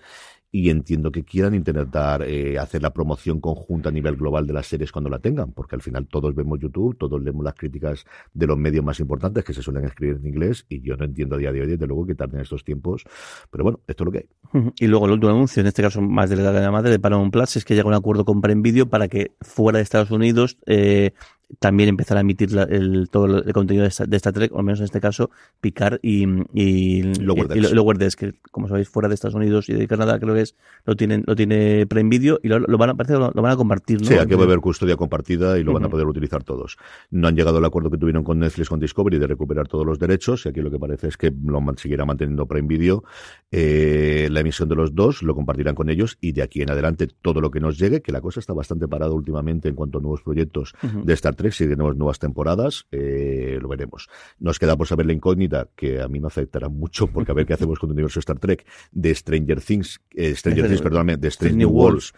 Y entiendo que quieran intentar eh, hacer la promoción conjunta a nivel global de las series cuando la tengan, porque al final todos vemos YouTube, todos leemos las críticas de los medios más importantes que se suelen escribir inglés y yo no entiendo a día de hoy, desde luego, que tarden estos tiempos. Pero bueno, esto es lo que hay. Y luego el último anuncio, en este caso más de la madre de Paramount Plus, es que llega un acuerdo con Prime Video para que fuera de Estados Unidos eh, también empezar a emitir la, el, todo el contenido de, esta, de Star Trek, o al menos en este caso, Picard y, y, Lower y, Decks. y Lower Decks, que como sabéis, fuera de Estados Unidos y de Canadá, creo que es, lo tienen, lo tiene Prime Video y lo, lo van a, parece que lo, lo van a compartir, ¿no? Sí, aquí va a haber custodia compartida y lo van a poder utilizar todos. No han llegado al acuerdo que tuvieron con Netflix, con Discovery, de recuperar todos los derechos, y aquí lo que parece es que lo seguirá manteniendo Prime Video. Eh, la emisión de los dos lo compartirán con ellos, y de aquí en adelante todo lo que nos llegue, que la cosa está bastante parada últimamente en cuanto a nuevos proyectos de Star Trek, si tenemos nuevas temporadas, eh, lo veremos. Nos queda por saber la incógnita, que a mí me afectará mucho, porque a ver qué hacemos con el universo Star Trek, de Stranger Things, eh, Stranger Things, perdóname, de Strange New Worlds,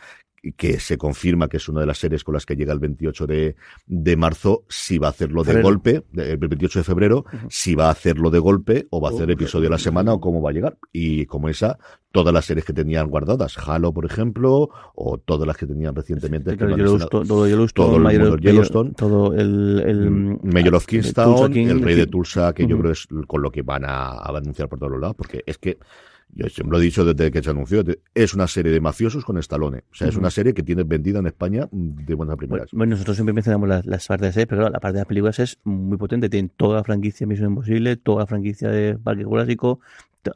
que se confirma que es una de las series con las que llega el 28 de, de marzo, si va a hacerlo de Febrero. golpe, el 28 de febrero, si va a hacerlo de golpe o va a hacer Oh, episodio a la semana o cómo va a llegar. Y como esa, todas las series que tenían guardadas, Halo, por ejemplo, o todas las que tenían recientemente. que Todo Yellowstone, todo Yellowstone, todo el Mayor- Yellowstone. todo el, el Mm, Mayor of ah, Kingstown, King, el rey de. Tulsa, que yo creo es con lo que van a, a anunciar por todos los lados, porque es que yo siempre lo he dicho desde que se anunció, de- es una serie de mafiosos con Stallone. O sea, es una serie que tiene vendida en España mm, de buenas primeras. bueno, nosotros siempre mencionamos las, las partes de series, pero claro, la parte de las películas es muy potente. Tienen toda la franquicia de Misión Imposible, toda la franquicia de Parque Jurásico.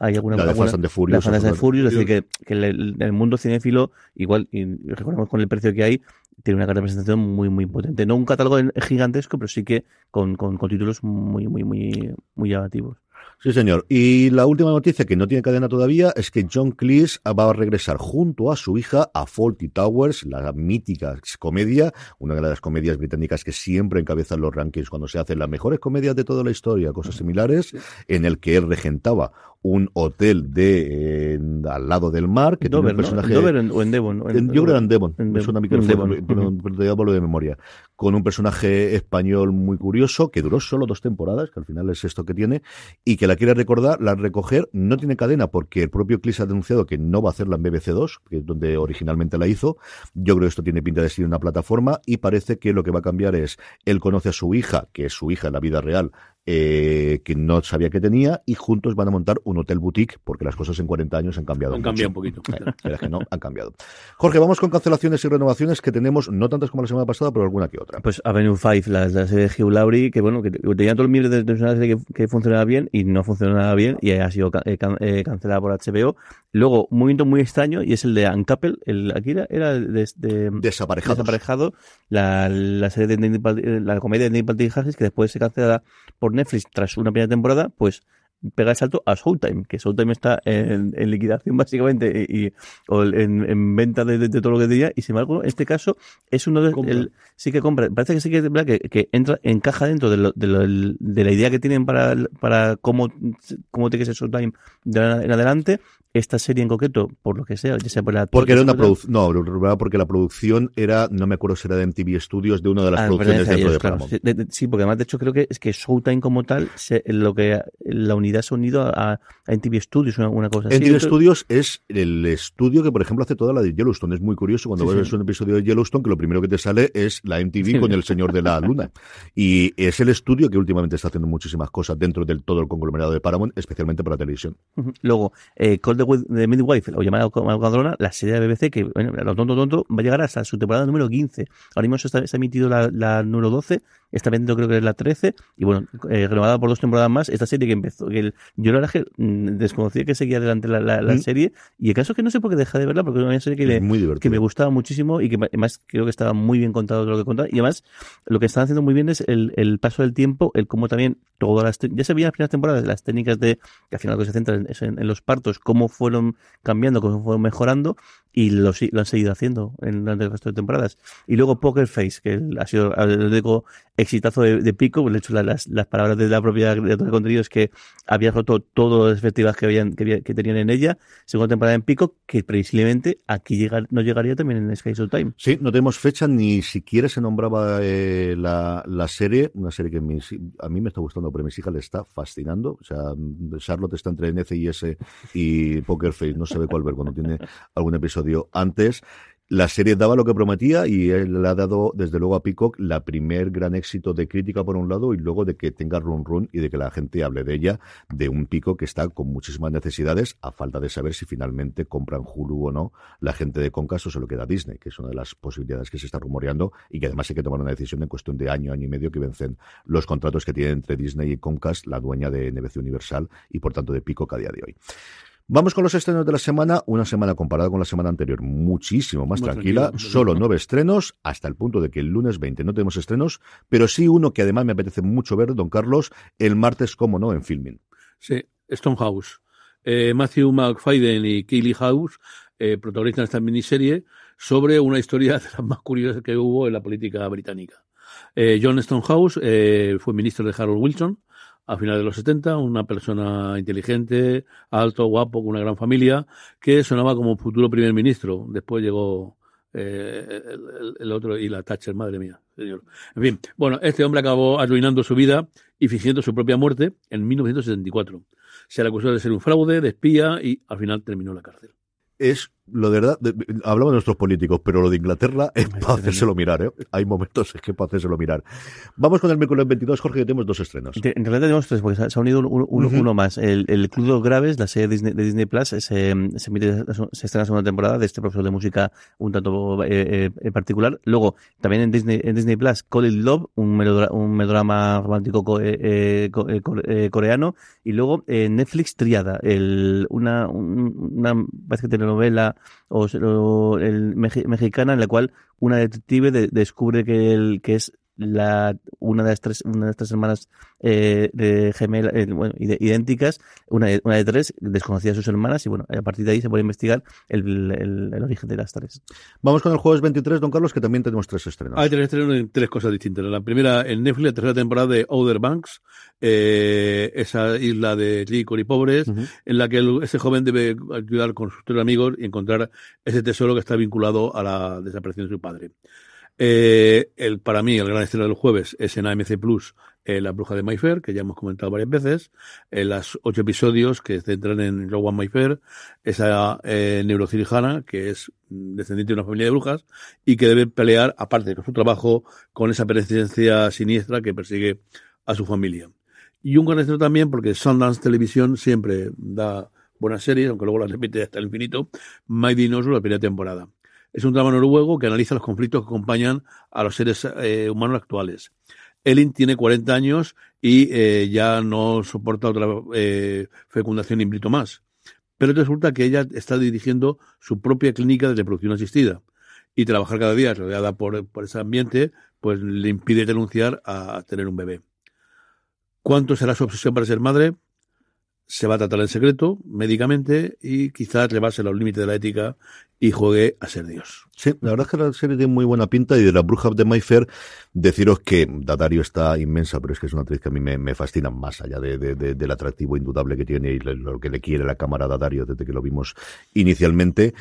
Hay alguna, la de alguna- Fast and the la Furious. Fantasía de absolutamente. Furious, es decir, que, que el, el mundo cinéfilo, igual, y recordamos con el precio que hay, tiene una representación muy, muy potente. No un catálogo gigantesco, pero sí que con, con, con títulos muy, muy, muy, muy llamativos. Sí, señor. Y la última noticia que no tiene cadena todavía es que John Cleese va a regresar junto a su hija a Faulty Towers, la mítica comedia, una de las comedias británicas que siempre encabezan los rankings cuando se hacen las mejores comedias de toda la historia, cosas similares, en el que él regentaba un hotel de eh, al lado del mar que Dover, tiene un ¿no? personaje Dover en- o en Devon. o en- yo creo que era en Devon, en me Devon, suena a mí que en fue, Devon, pero- ujú. pero te hablo de memoria, con un personaje español muy curioso que duró solo dos temporadas, que al final es esto que tiene, y que la quiere recordar, la recoger, no tiene cadena porque el propio Cleese ha denunciado que no va a hacerla en BBC2, que es donde originalmente la hizo. Yo creo que esto tiene pinta de ser una plataforma y parece que lo que va a cambiar es, él conoce a su hija, que es su hija en la vida real, eh, que no sabía que tenía, y juntos van a montar un hotel boutique, porque las cosas en 40 años han cambiado. Han mucho. cambiado un poquito. Eh, la verdad es que no, han cambiado. Jorge, vamos con cancelaciones y renovaciones que tenemos, no tantas como la semana pasada, pero alguna que otra. Pues Avenue 5, la, la serie de Hugh Laurie, que bueno, que tenía todo el miedo de, de una serie que, que funcionaba bien y no funcionaba bien y ha sido eh, can- eh, cancelada por HBO. Luego, un momento muy extraño y es el de Uncoupled, el, aquí era, era de, de- Desaparejados. desaparejado, la, la serie de la comedia de Neil Patrick Harris, que después se cancelada por Netflix tras una primera temporada, pues pega el salto a Showtime, que Showtime está en, en liquidación básicamente y, y- o en, en venta de, de- de todo lo que tenía. Y sin embargo en este caso es uno de el- sí que compra. Parece que sí que que, que entra encaja dentro de, lo- de, lo- de la idea que tienen para, para cómo, cómo tiene que ser Showtime de en adelante esta serie en concreto por lo que sea ya sea por la Porque era una producción no, porque la producción era, no me acuerdo si era de MTV Studios, de una de las Ah, producciones dentro ellos, de claro. Paramount. Sí, de- de- sí, porque además de hecho creo que es que Showtime como tal, se- lo que la unidad se ha unido a, a NTV Studios, una, una cosa así. MTV Entonces- Studios es el estudio que, por ejemplo, hace toda la de Yellowstone. Es muy curioso cuando Sí, ves sí. un episodio de Yellowstone que lo primero que te sale es la MTV con el Señor de la Luna. Y es el estudio que últimamente está haciendo muchísimas cosas dentro del todo el conglomerado de Paramount, especialmente para televisión. Ujú. Luego, eh, Call Wi- the Midwife, o llamada Madrona, la serie de BBC, que, bueno, lo tonto tonto, va a llegar hasta su temporada número 15. Ahora mismo se, está, se ha emitido la, la número 12, está vendiendo creo que es la 13, y bueno, eh, renovada por dos temporadas más, esta serie que empezó, que el- yo la verdad que mm, desconocía que seguía adelante la, la, la Mm. serie, y el caso es que no sé por qué dejé de verla, porque es una serie que, le- que me gustaba muchísimo y que además creo que estaba muy bien contado todo lo que contaba. Y además, lo que están haciendo muy bien es el, el paso del tiempo, el cómo también todas las, ya se veían las primeras temporadas, las técnicas de, que al final lo que se centra en, en los partos, cómo fueron cambiando, cómo fueron mejorando y lo, lo han seguido haciendo en, durante el resto de temporadas. Y luego Poker Face, que ha sido el único exitazo de, Pico, de hecho la- las, palabras de la propia creadora de contenido es que había roto todas las efectivas que, habían, que, tenían en ella, segunda temporada en Pico, que previsiblemente aquí llega, no llegaría también en Sky Showtime. Sí, no tenemos fecha, ni siquiera se nombraba eh, la, serie, una serie que a mí me está gustando, pero a mis hijas le está fascinando. O sea, Charlotte está entre NCIS y Poker Face, no sabe cuál ver cuando tiene algún episodio antes. La serie daba lo que prometía y él ha dado, desde luego, a Peacock la primer gran éxito de crítica por un lado y luego de que tenga run run y de que la gente hable de ella, de un pico que está con muchísimas necesidades, a falta de saber si finalmente compran Hulu o no la gente de Concast o se lo queda Disney, que es una de las posibilidades que se está rumoreando y que además hay que tomar una decisión en cuestión de año, año y medio que vencen los contratos que tiene entre Disney y Comcast, la dueña de NBC Universal y por tanto de Peacock a día de hoy. Vamos con los estrenos de la semana. Una semana comparada con la semana anterior, muchísimo más tranquila, Solo nueve estrenos, hasta el punto de que el lunes 20 no tenemos estrenos, pero sí uno que además me apetece mucho ver, don Carlos, el martes, como no, en filming. Sí, Stonehouse. Eh, Matthew McFadden y Kaylee House eh, protagonizan esta miniserie sobre una historia de las más curiosas que hubo en la política británica. Eh, John Stonehouse eh, fue ministro de Harold Wilson a finales de los 70, una persona inteligente, alto, guapo, con una gran familia, que sonaba como futuro primer ministro. Después llegó eh, el, el- otro y la Thatcher, madre mía, señor. En fin, bueno, este hombre acabó arruinando su vida y fingiendo su propia muerte en 1974. Se le acusó de ser un fraude, de espía y al final terminó en la cárcel. Es lo de verdad, de- hablamos de nuestros políticos, pero lo de Inglaterra es para hacérselo mirar, ¿eh? Hay momentos es que para hacérselo mirar. Vamos con el miércoles 22, Jorge, que tenemos dos estrenos. De- En realidad tenemos tres, porque se ha- se ha unido un- un- uno, Ujú. uno más. El, el Club de los Graves, la serie de Disney, de Disney Plus, se, se emite, se estrena la segunda temporada de este profesor de música un tanto eh, eh, particular. Luego, también en Disney, en Disney Plus, Call It Love, un, melodra- un melodrama romántico co- eh, eh, co- eh, eh, coreano. Y luego Netflix, Triada, el, una, un- una parece que telenovela o, el, mexicana en la cual una detective de- descubre que, el, que es la una de las tres una de las tres hermanas eh, de gemelas eh, bueno, idénticas una de, una de tres desconocía a sus hermanas y bueno a partir de ahí se puede investigar el, el, el origen de las tres Vamos con el jueves 23, don Carlos, que también tenemos tres estrenos. Hay tres estrenos en tres cosas distintas. La primera en Netflix, la tercera temporada de Outer Banks, eh, esa isla de ricos y pobres, en la que el- ese joven debe ayudar con sus tres amigos y encontrar ese tesoro que está vinculado a la desaparición de su padre. Eh, el, para mí, el gran estreno del jueves es en AMC Plus, eh, La Bruja de Mayfair, que ya hemos comentado varias veces, en las ocho episodios que se centran en Rowan Mayfair, esa eh, neurocirujana que es descendiente de una familia de brujas y que debe pelear, aparte de su trabajo, con esa presencia siniestra que persigue a su familia. Y un gran estreno también, porque Sundance Televisión siempre da buenas series, aunque luego las repite hasta el infinito, Mighty Dinosaur, la primera temporada. Es un drama noruego que analiza los conflictos que acompañan a los seres eh, humanos actuales. Ellen tiene 40 años y eh, ya no soporta otra eh, fecundación in vitro más. Pero resulta que ella está dirigiendo su propia clínica de reproducción asistida. Y trabajar cada día rodeada por, por ese ambiente, pues le impide renunciar a tener un bebé. ¿Cuánto será su obsesión para ser madre? Se va a tratar en secreto, médicamente, y quizás rebase los límites de la ética y juegue a ser Dios. Sí, la verdad es que la serie tiene muy buena pinta y de la bruja de Mayfair, deciros que Dadario está inmensa, pero es que es una actriz que a mí me, fascina más allá de, de- de- del atractivo indudable que tiene y le- lo que le quiere la cámara a Dadario desde que lo vimos inicialmente.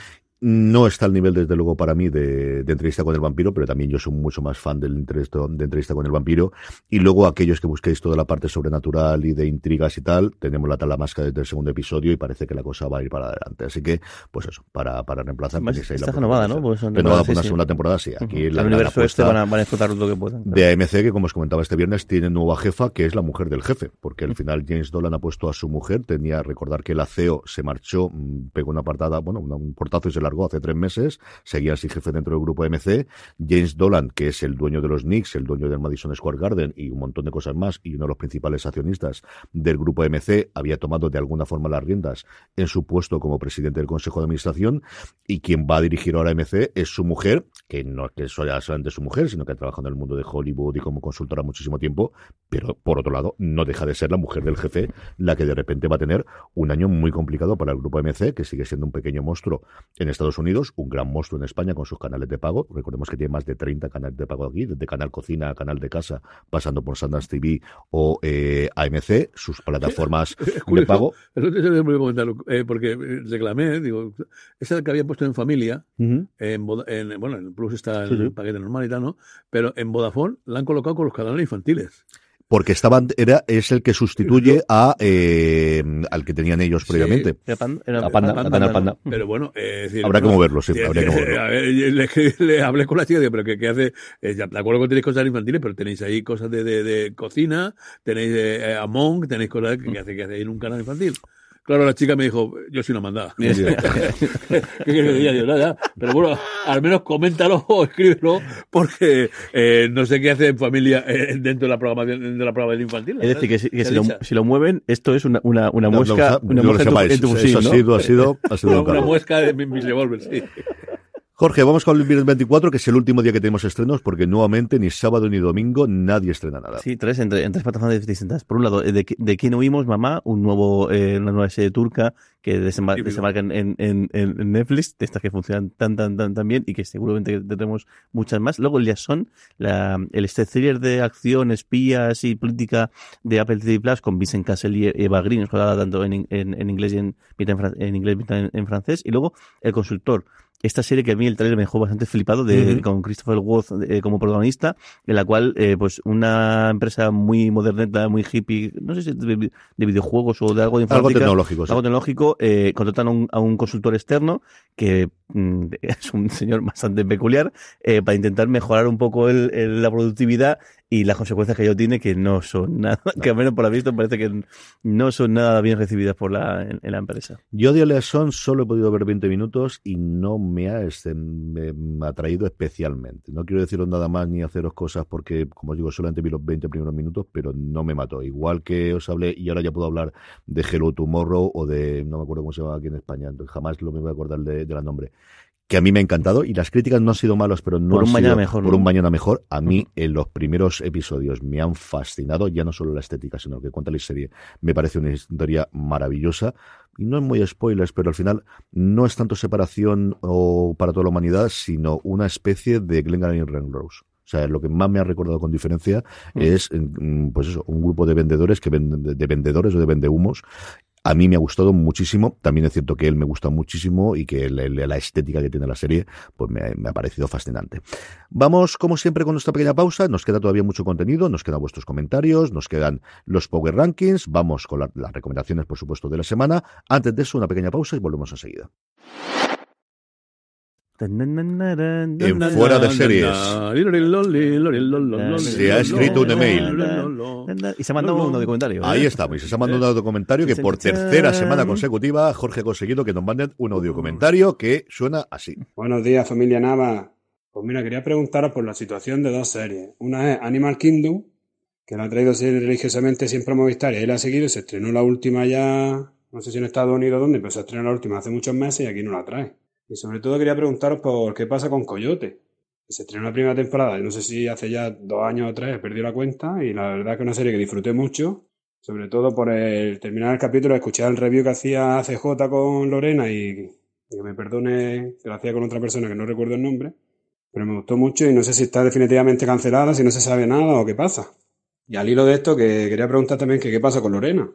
No está al nivel, desde luego, para mí de, de entrevista con el vampiro, pero también yo soy mucho más fan del entrevista, de entrevista con el vampiro. Y luego aquellos que busquéis toda la parte sobrenatural y de intrigas y tal, tenemos la talamasca desde el segundo episodio y parece que la cosa va a ir para adelante. Así que, pues eso, para, para reemplazar. Si hay la está renovada, ¿no? son Renovada por una sí, sí. segunda temporada, sí. Aquí la, el la universo este van a, van a explotar lo que puedan de AMC, que como os comentaba este viernes, tiene nueva jefa, que es la mujer del jefe, porque al final James Dolan ha puesto a su mujer, tenía, recordar que la CEO se marchó, mm, pegó una partada, bueno, una- un portazo y se hace tres meses, seguía así jefe dentro del grupo AMC, James Dolan, que es el dueño de los Knicks, el dueño del Madison Square Garden y un montón de cosas más, y uno de los principales accionistas del grupo AMC, había tomado de alguna forma las riendas en su puesto como presidente del Consejo de Administración, y quien va a dirigir ahora AMC es su mujer, que no es que sea solamente su mujer, sino que ha trabajado en el mundo de Hollywood y como consultora muchísimo tiempo, pero por otro lado, no deja de ser la mujer del jefe la que de repente va a tener un año muy complicado para el grupo MC, que sigue siendo un pequeño monstruo en Estados Unidos, un gran monstruo en España con sus canales de pago. Recordemos que tiene más de 30 canales de pago aquí, desde Canal Cocina a Canal de Casa, pasando por Sundance TV o eh, AMC, sus plataformas de pago. voy a eh, porque eh, reclamé, digo, esa es que había puesto en familia, en, en- bueno, en Plus está Sí, el sí. paquete normal y tal, ¿no? Pero en Vodafone la han colocado con los canales infantiles. Porque estaban, era, es el que sustituye a, eh, al que tenían ellos Sí. previamente. Era Pan- era La panda, panda, ¿no? panda. Pero bueno, eh, decir, Habrá que bueno, moverlo, sí, eh, habría que eh, moverlo. a ver, le, le- le hablé con la chica, pero ¿qué, qué hace? Eh, de acuerdo que tenéis cosas infantiles, pero tenéis ahí cosas de, de, de cocina, tenéis eh, Among, tenéis cosas que, que hace que hace en un canal infantil. Claro, la chica me dijo, yo soy una mandada. ¿Qué quieres que diga? Digo, nada, pero bueno, al menos coméntalo o escríbelo, porque eh, no sé qué hace en familia eh, dentro de la programación de la programación infantil. Es decir, que, si, que ¿Qué si, lo, si lo mueven, esto es una, una, una muesca, no, una no lo muesca en tu- en tu Eso fusil, ha ¿no? sido, ha sido, ha sido Una, un una cargo. muesca de mis, revólveres, sí. Jorge, vamos con el viernes 24, que es el último día que tenemos estrenos, porque nuevamente ni sábado ni domingo nadie estrena nada. Sí, tres en, tre- en tres plataformas distintas. Por un lado, eh, de, de quién huimos, mamá, un nuevo, eh, una nueva serie turca que desemba- Típico. desembarca en, en, en, Netflix, de estas que funcionan tan, tan, tan, tan bien y que seguramente tendremos muchas más. Luego, el Liaison, la, el este thriller de acción, espías y política de Apple TV Plus con Vincent Cassel y Eva Green, jugada tanto en, en, en inglés y en, en, fran- en inglés, en, en francés. Y luego, El Consultor. Esta serie que a mí el trailer me dejó bastante flipado de, con Christopher Waltz eh, como protagonista, en la cual eh, pues una empresa muy moderneta, muy hippie, no sé si de, de videojuegos o de algo de Algo tecnológico, sí. algo tecnológico, eh, contratan a un, a un consultor externo que mm, es un señor bastante peculiar eh, para intentar mejorar un poco el- el- la productividad y las consecuencias que ello tiene que no son nada, que al menos por la visto parece que no son nada bien recibidas por la, en, la empresa. Yo de Oleason solo he podido ver 20 minutos y no me ha, me ha atraído especialmente. No quiero deciros nada más ni haceros cosas porque, como os digo, solamente vi los 20 primeros minutos, pero no me mató. Igual que os hablé, y ahora ya puedo hablar de Hello Tomorrow o de, no me acuerdo cómo se llama aquí en España, entonces jamás lo me voy a acordar de, de la nombre. Que a mí me ha encantado y las críticas no han sido malas, pero no Por han un mañana sido mejor, por ¿no? un mañana mejor. A mí, en los primeros episodios me han fascinado, ya no solo la estética, sino lo que cuenta la serie. Me parece una historia maravillosa y no es muy spoilers, pero al final no es tanto separación o para toda la humanidad, sino una especie de Glengarry y Renrose. O sea, lo que más me ha recordado con diferencia es, mm, pues eso, un grupo de vendedores que venden, de vendedores o de vendehumos. A mí me ha gustado muchísimo. También es cierto que él me gusta muchísimo y que la estética que tiene la serie, pues me, ha- parecido fascinante. Vamos, como siempre, con nuestra pequeña pausa. Nos queda todavía mucho contenido, nos quedan vuestros comentarios, nos quedan los Power Rankings. Vamos con la- las recomendaciones, por supuesto, de la semana. Antes de eso, una pequeña pausa y volvemos enseguida. En fuera de series. Se ha escrito un email. Y se ha mandado comentario. ¿eh? Ahí estamos. Y se ha mandado un comentario que por tercera semana consecutiva Jorge ha conseguido que nos manden un audio comentario que suena así. Buenos días, familia Nava. Pues mira, quería preguntaros por la situación de dos series. Una es Animal Kingdom, que la ha traído religiosamente siempre a Movistar y ahí la ha seguido. Se estrenó la última ya, no sé si en Estados Unidos o dónde, pero se estrenó la última hace muchos meses y aquí no la trae. Y sobre todo quería preguntaros por qué pasa con Coyote. Que se estrenó la primera temporada, no sé si hace ya dos años o tres, perdido la cuenta y la verdad que es una serie que disfruté mucho. Sobre todo por el terminar el capítulo, escuchar el review que hacía CJ con Lorena y, y que me perdone que lo hacía con otra persona que no recuerdo el nombre. Pero me gustó mucho y no sé si está definitivamente cancelada, si no se sabe nada o qué pasa. Y al hilo de esto, que quería preguntar también que qué pasa con Lorena.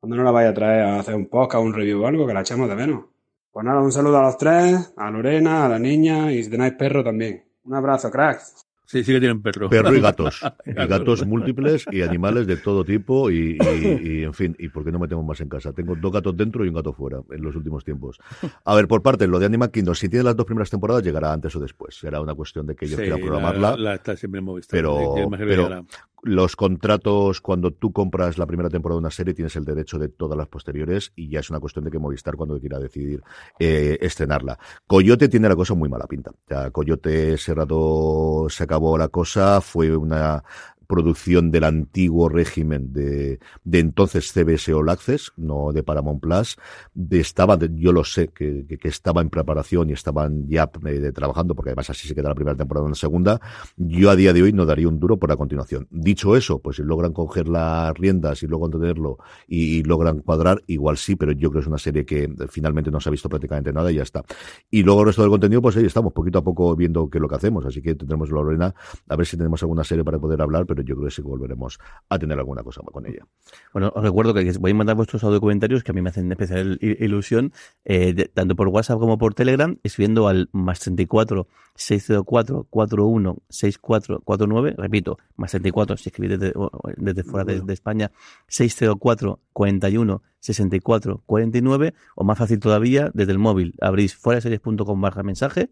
¿Cuándo no la vaya a traer a hacer un podcast, un review o algo, que la echamos de menos? Pues nada, un saludo a los tres, a Lorena, a la niña y si tenéis perro también. Un abrazo, cracks. Sí, sí que tienen perro. Perro y gatos. Y gatos múltiples y animales de todo tipo y, y- y, en fin, ¿y por qué no metemos más en casa? Tengo dos gatos dentro y un gato fuera en los últimos tiempos. A ver, por parte, lo de Animal Kingdom, si tiene las dos primeras temporadas, llegará antes o después. Será una cuestión de que ellos Sí, quieran programarla. La, la está siempre en Movistar. Pero- pero-. Los contratos, cuando tú compras la primera temporada de una serie, tienes el derecho de todas las posteriores y ya es una cuestión de que Movistar cuando quiera decidir eh, estrenarla. Coyote tiene la cosa muy mala pinta. O sea, Coyote rato se acabó la cosa, fue una producción del antiguo régimen de, de entonces CBS All Access, no de Paramount Plus, de, estaba, yo lo sé, que, que, estaba en preparación y estaban ya eh, de- trabajando, porque además así se queda la primera temporada en la segunda, yo a día de hoy no daría un duro por la continuación. Dicho eso, pues si logran coger las riendas y luego tenerlo y, logran cuadrar, igual sí, pero yo creo que es una serie que eh, finalmente no se ha visto prácticamente nada y ya está. Y luego el resto del contenido, pues ahí estamos, poquito a poco viendo qué es lo que hacemos, así que tendremos Lorena, a ver si tenemos alguna serie para poder hablar, pero pero yo creo que sí que volveremos a tener alguna cosa con ella. Bueno, os recuerdo que voy a mandar vuestros audio comentarios que a mí me hacen especial ilusión, eh, tanto por WhatsApp como por Telegram, escribiendo al más 34 604 41 6449, repito, más 34 si escribís desde, desde fuera de, de España, 604 41 64 49 o más fácil todavía, desde el móvil abrís fuera series.com barra mensaje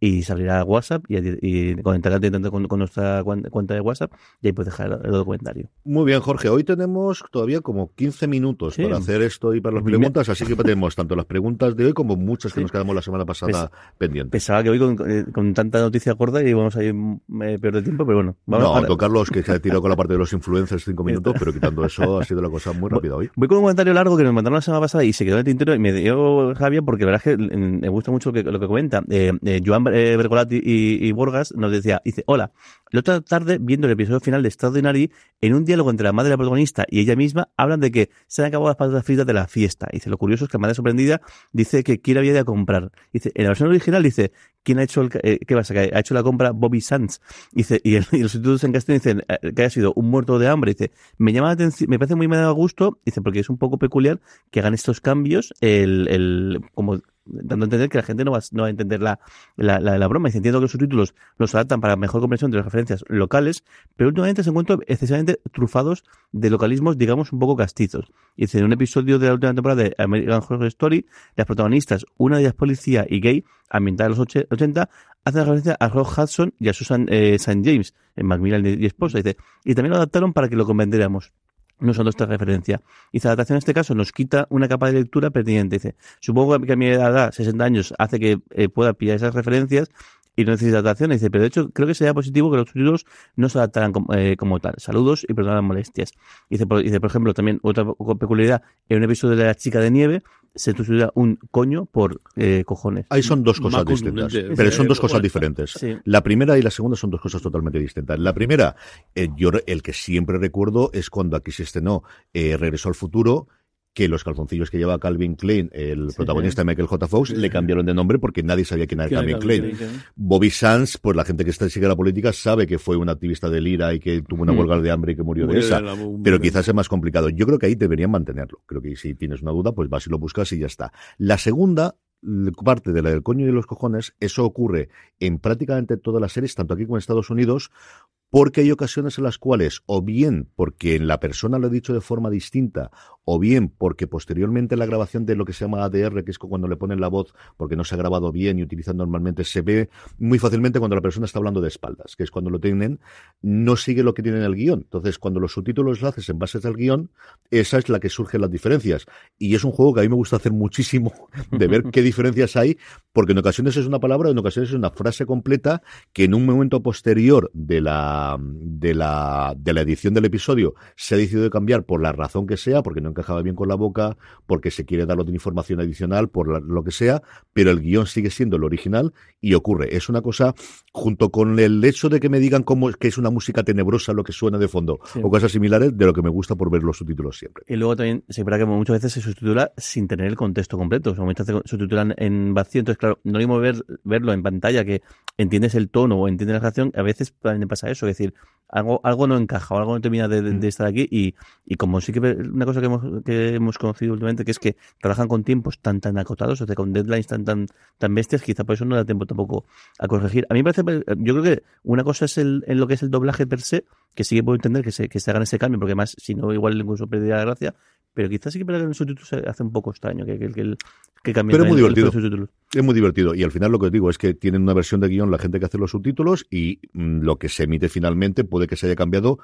y se abrirá WhatsApp y, y conectarte con, con, nuestra cuenta de WhatsApp y ahí puedes dejar el, el comentario. Muy bien, Jorge. Hoy tenemos todavía como 15 minutos sí. para hacer esto y para las preguntas, así que tenemos tanto las preguntas de hoy como muchas que sí. nos quedamos la semana pasada Pes pendientes. Pensaba que hoy con, eh, con, tanta noticia gorda íbamos a ir eh, peor de tiempo, pero bueno. Vamos no, a... Carlos que se ha tirado con la parte de los influencers cinco minutos, pero quitando eso ha sido la cosa muy rápida hoy. Voy con un comentario largo que nos mandaron la semana pasada y se quedó en el tintero y me dio Javier porque la verdad es que me gusta mucho lo que, lo que comenta. Eh, eh, Joan eh, Bergolati y, Borgas nos decía, dice, hola, la otra tarde, viendo el episodio final de Extraordinary, en un diálogo entre la madre de la protagonista y ella misma, hablan de que se han acabado las patatas fritas de la fiesta. Dice, lo curioso es que la madre sorprendida dice que quiere había de comprar. Dice, en la versión original dice, ¿quién ha hecho el, eh, qué pasa? Que ha hecho la compra Bobby Sands. Dice, y, el, y los subtítulos en castellano dicen eh, que ha sido un muerto de hambre. Dice, me llama la atención, me parece muy me da gusto, dice, porque es un poco peculiar que hagan estos cambios, el, el, como dando a entender que la gente no va, no a entender la, la, la, broma. Y entiendo que los subtítulos los adaptan para mejor comprensión de las referencias locales, pero últimamente se encuentran excesivamente trufados de localismos, digamos, un poco castizos. Y en un episodio de la última temporada de American Horror Story, las protagonistas, una de ellas policía y gay, ambientada en los 80, hacen referencia a Rock Hudson y a Susan eh, St. James, en Macmillan y esposa. Dice, y también lo adaptaron para que lo comprendiéramos no usando esta referencia. Y adaptación en este caso nos quita una capa de lectura pertinente. Dice, supongo que a mi edad, 60 años, hace que eh, pueda pillar esas referencias y no necesita adaptación. Dice, pero de hecho creo que sería positivo que los subtítulos no se adaptaran como, eh, como tal. Saludos y perdón las molestias. Dice por, dice, por ejemplo, también otra peculiaridad, en un episodio de La chica de nieve, se sustituirá un coño por eh, cojones. Ahí son dos cosas distintas, pero son dos cosas diferentes. Sí. La primera y la segunda son dos cosas totalmente distintas. La primera, eh, yo el que siempre recuerdo es cuando aquí se estrenó eh, Regreso al Futuro, que los calzoncillos que lleva Calvin Klein, el sí, protagonista de Michael J. Fox, sí. le cambiaron de nombre porque nadie sabía quién era Calvin Klein. Bobby Sands, pues la gente que está sigue la política sabe que fue un activista del IRA y que tuvo una huelga de hambre y que murió, murió de esa, la, pero quizás es más complicado. Yo creo que ahí deberían mantenerlo. Creo que si tienes una duda, pues vas y lo buscas y ya está. La segunda, parte de la del coño y de los cojones, eso ocurre en prácticamente todas las series, tanto aquí como en Estados Unidos, porque hay ocasiones en las cuales, o bien porque la persona lo ha dicho de forma distinta, o bien porque posteriormente la grabación de lo que se llama ADR, que es cuando le ponen la voz porque no se ha grabado bien y utilizan normalmente, se ve muy fácilmente cuando la persona está hablando de espaldas, que es cuando lo tienen, no sigue lo que tiene en el guion. Entonces, cuando los subtítulos lo haces en base al guion, esa es la que surgen las diferencias. Y es un juego que a mí me gusta hacer muchísimo, de ver qué diferencias hay, porque en ocasiones es una palabra, en ocasiones es una frase completa que en un momento posterior de la, de la, de la edición del episodio se ha decidido cambiar por la razón que sea, porque no encajaba bien con la boca, porque se quiere dar otra información adicional, por la, lo que sea, pero el guion sigue siendo el original y ocurre. Es una cosa, junto con el hecho de que me digan cómo, que es una música tenebrosa lo que suena de fondo, sí. o cosas similares, de lo que me gusta por ver los subtítulos siempre. Y luego también se espera que muchas veces se subtitula sin tener el contexto completo. O sea, muchas veces se subtitulan en vacío, entonces claro, no mismo ver, verlo en pantalla que entiendes el tono o entiendes la canción, a veces también pasa eso, es decir, algo, algo no encaja o algo no termina de, de, de estar aquí y, y, como sí que una cosa que hemos, que hemos conocido últimamente que es que trabajan con tiempos tan tan acotados, o sea, con deadlines tan tan tan bestias, quizá por eso no da tiempo tampoco a corregir. A mí me parece, yo creo que una cosa es el, en lo que es el doblaje per se, que sí que puedo entender que se, que se hagan ese cambio, porque además, si no, igual incluso perdería la gracia, pero quizás sí que para el subtítulo se hace un poco extraño que, que, que, que cambie Pero es muy divertido. Es muy divertido. Y al final lo que os digo es que tienen una versión de guion la gente que hace los subtítulos y mmm, lo que se emite finalmente puede que se haya cambiado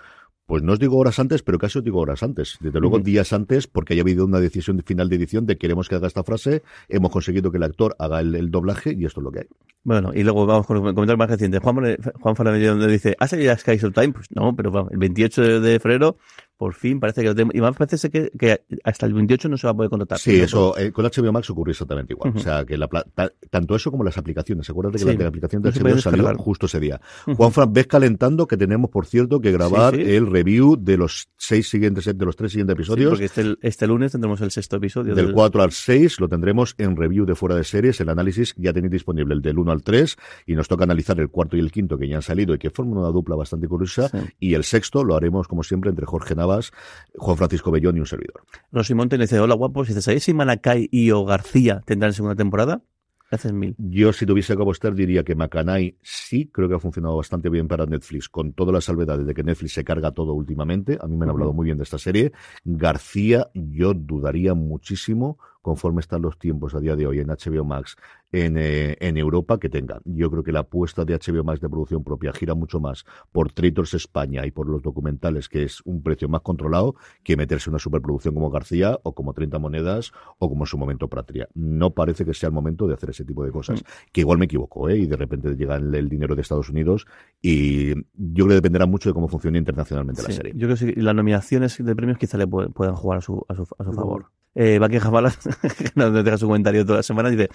pues no os digo horas antes, pero casi os digo horas antes. Desde luego, uh -huh. días antes, porque haya habido una decisión final de edición de queremos que haga esta frase, hemos conseguido que el actor haga el, el doblaje y esto es lo que hay. Bueno, y luego vamos con el comentario más reciente. Juan, Juan Fernández donde dice, ¿ha salido Skies of Time? Pues no, pero vamos, el 28 de, de febrero por fin parece que lo tenemos. Y más parece que, que hasta el 28 no se va a poder contratar. Sí, eso eh, con HBO Max ocurrió exactamente igual. O sea, que la, ta- tanto eso como las aplicaciones. Acuérdate que Sí. la, la aplicación de No HBO salió justo ese día. Juanfran, ves calentando que tenemos, por cierto, que grabar Sí, sí. el review de los seis siguientes, de los tres siguientes episodios. porque este, este lunes tendremos el sexto episodio. Del 4 al 6 lo tendremos en review de fuera de series. El análisis ya tenéis disponible el del 1 al 3 y nos toca analizar el cuarto y el quinto que ya han salido y que forman una dupla bastante curiosa. Y el sexto lo haremos, como siempre, entre Jorge Navas, Juan Francisco Bellón y un servidor. Rosy Monte le dice, hola guapos, y dice, ¿sabéis si Manacay y o García tendrán segunda temporada? Gracias mil. Yo, si tuviese que apostar, diría que Macanay sí, creo que ha funcionado bastante bien para Netflix, con todas las salvedades de que Netflix se carga todo últimamente. A mí me han hablado muy bien de esta serie. García, yo dudaría muchísimo, conforme están los tiempos a día de hoy en HBO Max en, eh, en Europa, que tenga. Yo creo que la apuesta de HBO Max de producción propia gira mucho más por Traitors España y por los documentales, que es un precio más controlado, que meterse en una superproducción como García o como 30 Monedas o como en su momento Patria. No parece que sea el momento de hacer ese tipo de cosas. Que igual me equivoco, ¿eh? Y de repente llega el, el dinero de Estados Unidos y yo creo que dependerá mucho de cómo funcione internacionalmente la serie. Yo creo que sí, las nominaciones de premios quizá le pu- puedan jugar a su, a su, a su favor. Eh, Jabala, que nos deja su comentario toda la semana, dice,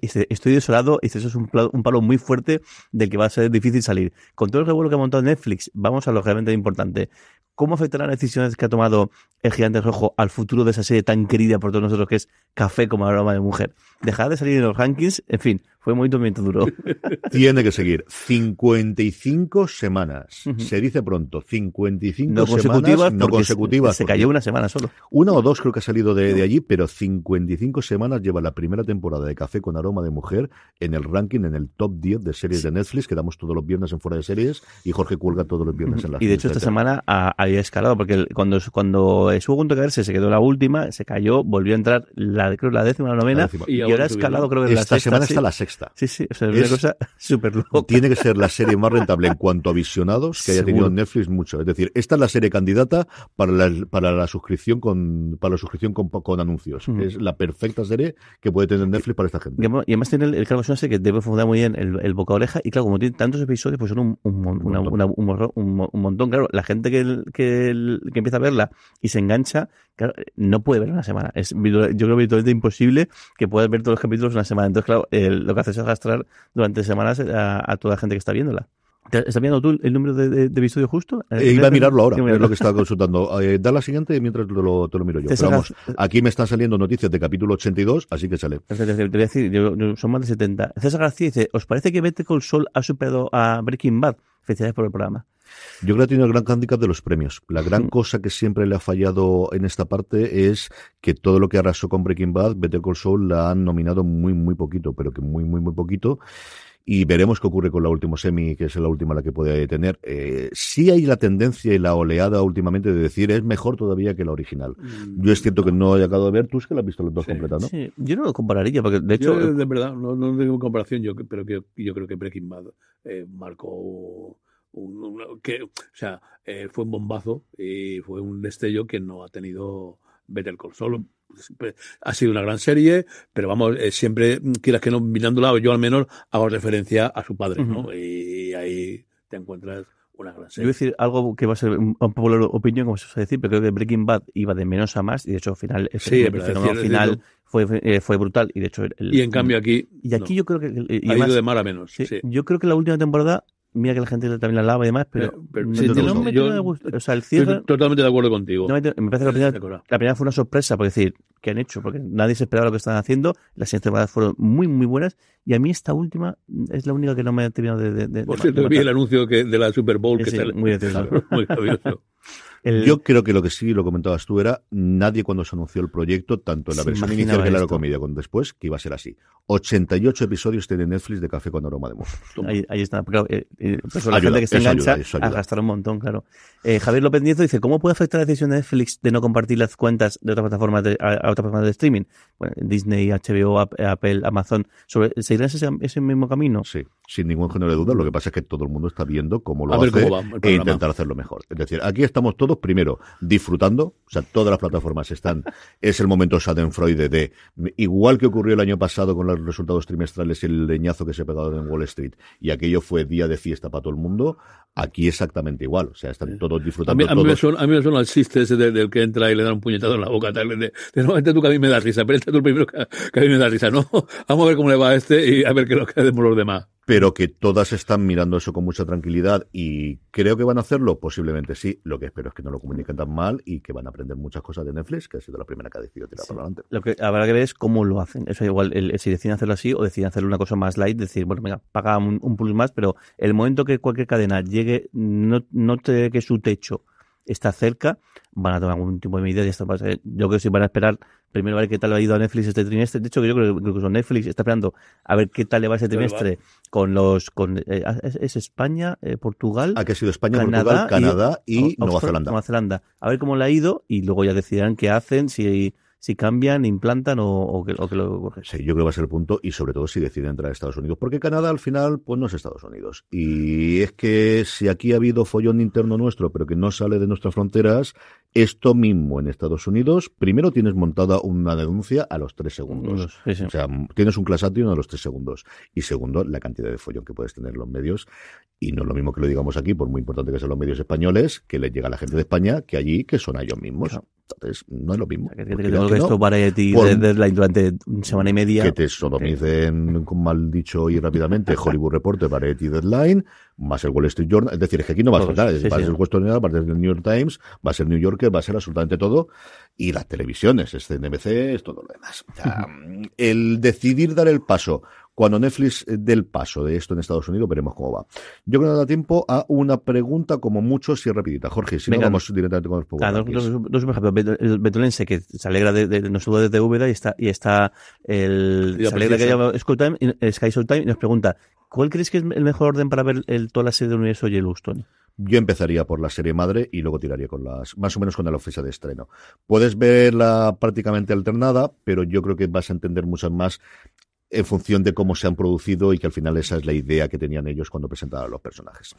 Dice, estoy desolado, dice, eso es un palo muy fuerte del que va a ser difícil salir. Con todo el revuelo que ha montado Netflix, vamos a lo realmente importante. ¿Cómo afectarán las decisiones que ha tomado el gigante rojo al futuro de esa serie tan querida por todos nosotros que es Café como aroma de mujer? Dejará de salir en los rankings, en fin, fue muy duro. Tiene que seguir 55 semanas. Ujú. Se dice pronto, 55 No consecutivas, semanas no consecutivas. se porque cayó una semana solo. Una o dos creo que ha salido de, de allí, pero 55 semanas lleva la primera temporada de Café con aroma de mujer en el ranking, en el top 10 de series de Netflix, que damos todos los viernes en fuera de series y Jorge cuelga todos los viernes en la Y de hecho esta semana ha- había escalado, porque el- cuando, cuando estuvo a punto de caerse, se quedó la última, se cayó, volvió a entrar la, creo, la décima, la novena, La décima. y, Y ahora ha escalado, creo que en la Esta sexta, semana sí. está la sexta. Sí, sí, o sea, es Es- una cosa súper loca. Tiene que ser la serie más rentable en cuanto a visionados que haya tenido. Netflix mucho. Es decir, esta es la serie candidata para la, para la suscripción con para la suscripción con, con anuncios. Ujú. Es la perfecta serie que puede tener Netflix para esta gente. Y además- tiene el, el claro, es una serie que debe funcionar muy bien el, el boca oreja y claro, como tiene tantos episodios, pues son un, un, mon- una- montón. una- un morro- un mo- un montón. Claro, la gente que, que, que empieza a verla y se engancha, claro, no puede ver una semana. Es, yo creo virtualmente imposible que puedas ver todos los capítulos una semana. Entonces, claro, el- lo que hace es arrastrar durante semanas a, a toda la gente que está viéndola. ¿Te- ¿Estás viendo tú el número de, de, de episodios justo? Eh, iba a mirarlo ahora, es lo que estaba consultando. Eh, da la siguiente mientras te lo, te lo miro yo. Pero vamos, aquí me están saliendo noticias de capítulo 82, así que sale. Te, te- te voy a decir, yo- yo- son más de 70. César García dice, ¿os parece que Better Call Saul ha superado a Breaking Bad? Felicidades por el programa. Yo creo que tiene el gran handicap de los premios. La gran Mm. cosa que siempre le ha fallado en esta parte es que todo lo que arrasó con Breaking Bad, Better Call Saul la han nominado muy, muy poquito, pero que muy, muy, muy poquito. Y veremos qué ocurre con la última semi, que es la última la que puede tener. Eh, sí hay la tendencia y la oleada últimamente de decir es mejor todavía que la original. Yo es cierto que no he acabado de ver, tú es que la has visto las dos Sí. completas, ¿no? Sí, yo no lo compararía, porque de hecho, Yo, de verdad, no, no tengo comparación, yo, pero que, yo creo que Breaking Bad eh, marcó un, una- que, o sea, eh, fue un bombazo y fue un destello que no ha tenido Better Call Saul. Siempre Ha sido una gran serie, pero vamos, eh, siempre, mm, quieras que no, mirándola, yo al menos hago referencia a su padre, ¿no? Ujú. Y ahí te encuentras una gran yo voy a serie. decir algo que va a ser un un popular opinión, como se suele decir, pero creo que Breaking Bad iba de menos a más, y de hecho al final, el, Sí, fenómeno final fue, eh, fue brutal, y de hecho... el- Y en cambio aquí, Y aquí no. yo creo que... y ha además, ido de mal a menos. sí, sí. Yo creo que la última temporada, mira que la gente también la lava y demás, pero... Eh, pero sí, no me Yo- de. O sea, el Estoy cierre... totalmente de acuerdo contigo. no me, me parece que la primera, la fue una sorpresa, porque decir, ¿qué han hecho? Porque nadie se esperaba lo que estaban haciendo. Las siguientes temporadas fueron muy, muy buenas. Y a mí esta última es la única que no me ha terminado de. de, de- Por cierto, vi el anuncio que, de la Super Bowl que Sí, sale- muy muy gracioso. El- Yo creo que lo que sí lo comentabas tú era nadie cuando se anunció el proyecto, tanto en la Se versión inicial que la comedia con después, que iba a ser así. 88 episodios tiene Netflix de Café con aroma de mujer. Ahí, ahí está. Claro, eh, eh, pues la Ayuda, gente que se engancha ayuda, eso ayuda. a gastar un montón, claro. Eh, Javier López Nieto dice, ¿cómo puede afectar la decisión de Netflix de no compartir las cuentas de otras plataformas de- a, a otras plataformas de streaming, bueno, Disney, HBO, Apple, Amazon, sobre, ¿seguirán ese, ese mismo camino? Sí, sin ningún género de duda. Lo que pasa es que todo el mundo está viendo cómo lo hace e intentar hacerlo mejor. Es decir, aquí estamos todos primero disfrutando, o sea, todas las plataformas están, es el momento Schadenfreude de, igual que ocurrió el año pasado con los resultados trimestrales y el leñazo que se ha pegado en Wall Street, y aquello fue día de fiesta para todo el mundo, aquí exactamente igual. O sea, están todos disfrutando. A mí, Me, suena, a mí me suena el chiste ese del, que entra y le da un puñetazo en la boca. Tal, de, de, no, tú que a mí me da risa, pero este tú el primero que, que, a mí me da risa. No, vamos a ver cómo le va a este y a ver qué lo que hacemos los demás pero que todas están mirando eso con mucha tranquilidad y creo que van a hacerlo, posiblemente sí. Lo que espero es que no lo comuniquen tan mal y que van a aprender muchas cosas de Netflix, que ha sido la primera que ha decidido tirar para adelante. Lo que habrá que ver es cómo lo hacen. Eso igual, el, si deciden hacerlo así o deciden hacerlo una cosa más light, decir, bueno, venga, paga un, un plus más, pero el momento que cualquier cadena llegue, no note que su techo está cerca, van a tomar algún tipo de medidas y esto va a ser, yo creo que sí van a esperar primero a ver qué tal ha ido a Netflix este trimestre. De hecho, yo creo que incluso Netflix está esperando a ver qué tal le va este trimestre con los con eh, es, España, eh, Portugal, ha que sido España, Canadá Portugal, Canadá y, Nueva Zelanda. Nueva Zelanda. A ver cómo le ha ido y luego ya decidirán qué hacen, si si cambian, implantan o, que, o que, lo Sí, yo creo que va a ser el punto y sobre todo si deciden entrar a Estados Unidos, porque Canadá al final pues no es Estados Unidos. Y es que si aquí ha habido follón interno nuestro, pero que no sale de nuestras fronteras, esto mismo en Estados Unidos, primero tienes montada una denuncia a los tres segundos. O sea, tienes un class action a los tres segundos. Y segundo, la cantidad de follón que puedes tener en los medios. Y no es lo mismo que lo digamos aquí, por muy importante que sean los medios españoles, que les llega a la gente de España, que allí, que son a ellos mismos. Entonces, no es lo mismo. Que, que, que tengo esto por, deadline durante una semana y media. Que te sodomicen, con mal dicho y rápidamente, Hollywood Reporter, Variety Deadline, más el Wall Street Journal. Es decir, es que aquí no va a faltar. va a ser el Wall Street Journal, va a ser el New York Times, va a ser New Yorker, va a ser absolutamente todo. Y las televisiones, este NBC, es todo lo demás. O sea, el decidir dar el paso cuando Netflix dé el paso de esto en Estados Unidos, veremos cómo va. Yo creo que da tiempo a una pregunta, como mucho, si rapidita. Jorge, si no, vamos directamente con los Power claro, dos, ejemplos. El Betulense, que se alegra de, de, nosotros desde Úbeda y está, y está el, se alegra que haya Sky Showtime y nos pregunta, ¿cuál crees que es el mejor orden para ver el, toda la serie del universo Yellowstone? Yo empezaría por la serie madre y luego tiraría con las, más o menos con la fecha de estreno. Puedes verla prácticamente alternada, pero yo creo que vas a entender muchas más en función de cómo se han producido y que al final esa es la idea que tenían ellos cuando presentaban los personajes.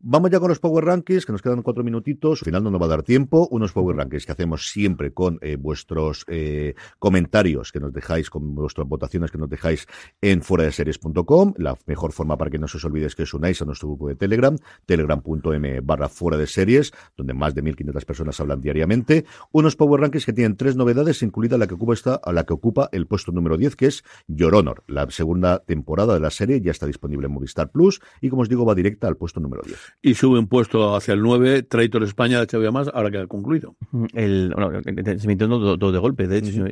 Vamos ya con los Power Rankings, que nos quedan cuatro minutitos. Al final no nos va a dar tiempo. Unos Power Rankings que hacemos siempre con eh, vuestros eh, comentarios que nos dejáis, con vuestras votaciones que nos dejáis en fuera de series.com. La mejor forma para que no se os olvidéis que os unáis a nuestro grupo de Telegram, telegram.m barra fuera de series, donde más de 1.500 personas hablan diariamente. Unos Power Rankings que tienen tres novedades, incluida la que ocupa, esta, la que ocupa el puesto número 10, que es La segunda temporada de la serie ya está disponible en Movistar Plus y, como os digo, va directa al puesto número 10. Y sube un puesto hacia el 9, Traitor España de HBO Más, ahora que ha concluido. El, bueno, se me todo, todo de golpe, de hecho.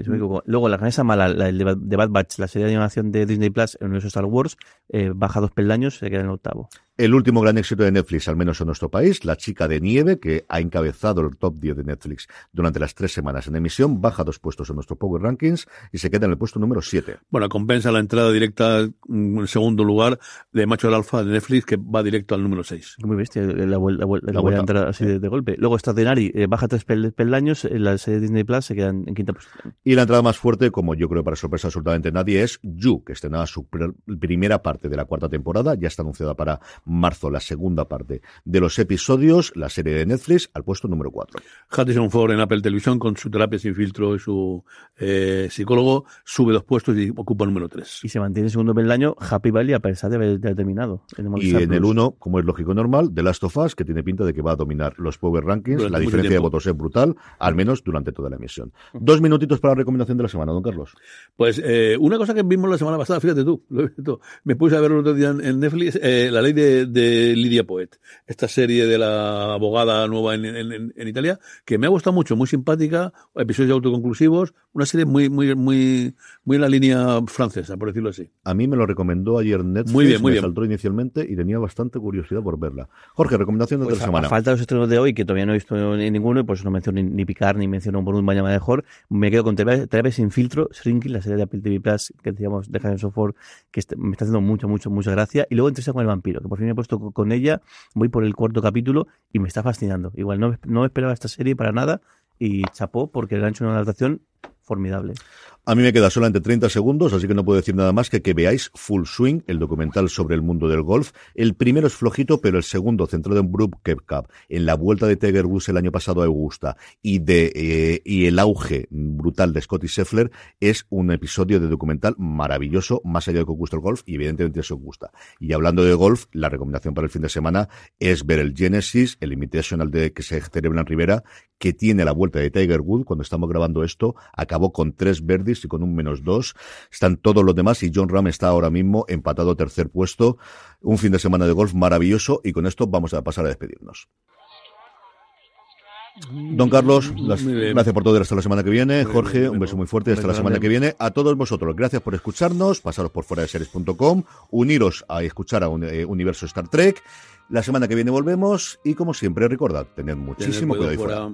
Luego, la canesa mala, la, el de Bad Batch, la serie de animación de Disney Plus, en el universo Star Wars, eh, baja dos peldaños, se queda en el octavo. El último gran éxito de Netflix, al menos en nuestro país, La chica de nieve, que ha encabezado el top 10 de Netflix durante las tres semanas en emisión, baja dos puestos en nuestro Power Rankings y se queda en el puesto número 7. Bueno, compensa la entrada directa mm, en segundo lugar de Macho del Alfa de Netflix, que va directo al número 6. Muy bestia, la, vuelta a entrar así de, golpe. Luego Extraordinary eh, baja tres peldaños, en la serie de Disney Plus se queda en, quinta posición. Y la entrada más fuerte, como yo creo para sorpresa absolutamente nadie, es You, que estrenaba su primera parte de la cuarta temporada, ya está anunciada para marzo la segunda parte de los episodios, la serie de Netflix, al puesto número 4. Harrison Ford en Apple Televisión con su terapia sin filtro y su eh, psicólogo sube dos puestos y ocupa el número 3. Y se mantiene segundo año Happy Valley a pesar de haber terminado. y en el 1, como es lógico normal, The Last of Us, que tiene pinta de que va a dominar los Power Rankings. la diferencia de votos es brutal, al menos durante toda la emisión. Dos minutitos para la recomendación de la semana, don Carlos. Pues eh, una cosa que vimos la semana pasada, fíjate tú, me puse a ver el otro día en Netflix, eh, la ley de, de Poet, esta serie de la abogada nueva en, en, Italia, que me ha gustado mucho, muy simpática, episodios autoconclusivos, una serie muy, muy, muy, muy en la línea francesa, por decirlo así. A mí me lo recomendó ayer Netflix, muy bien, muy me saltó inicialmente y tenía bastante curiosidad por verla. Jorge, recomendación de pues la semana. falta de los estrenos de hoy, que todavía no he visto ni ninguno, y pues no menciono ni, Picar, ni menciono por un mañana mejor, me quedo con TV, sin filtro, Shrinking, la serie de Apple TV Plus, que decíamos de Jason Ford, que este, me está haciendo mucho, mucho, mucha gracia, y luego entrevista con el vampiro, que por he puesto con ella, voy por el cuarto capítulo y me está fascinando. Igual no, no esperaba esta serie para nada y chapó porque le han hecho una adaptación formidable. A mí me queda solamente 30 segundos, así que no puedo decir nada más que que veáis Full Swing, el documental sobre el mundo del golf. El primero es flojito, pero el segundo, centrado en Brook Cup, en la vuelta de Tiger Woods el año pasado a Augusta y de eh, y el auge brutal de Scotty Scheffler, es un episodio de documental maravilloso, más allá de que os gusta el golf y evidentemente eso os gusta. Y hablando de golf, la recomendación para el fin de semana es ver el Genesis, el Invitational de que se celebra en Rivera, que tiene la vuelta de Tiger Woods. Cuando estamos grabando esto, acabó con tres verdes y con un menos dos. Están todos los demás y John Ram está ahora mismo empatado tercer puesto. Un fin de semana de golf maravilloso y con esto vamos a pasar a despedirnos. Don Carlos, las, gracias por todo hasta la semana que viene. Jorge, un beso muy fuerte hasta la semana que viene. A todos vosotros, gracias por escucharnos. Pasaros por fuera de series.com, uniros a escuchar a un, eh, Universo Star Trek. La semana que viene volvemos y como siempre recordad, tened muchísimo cuidado fuera.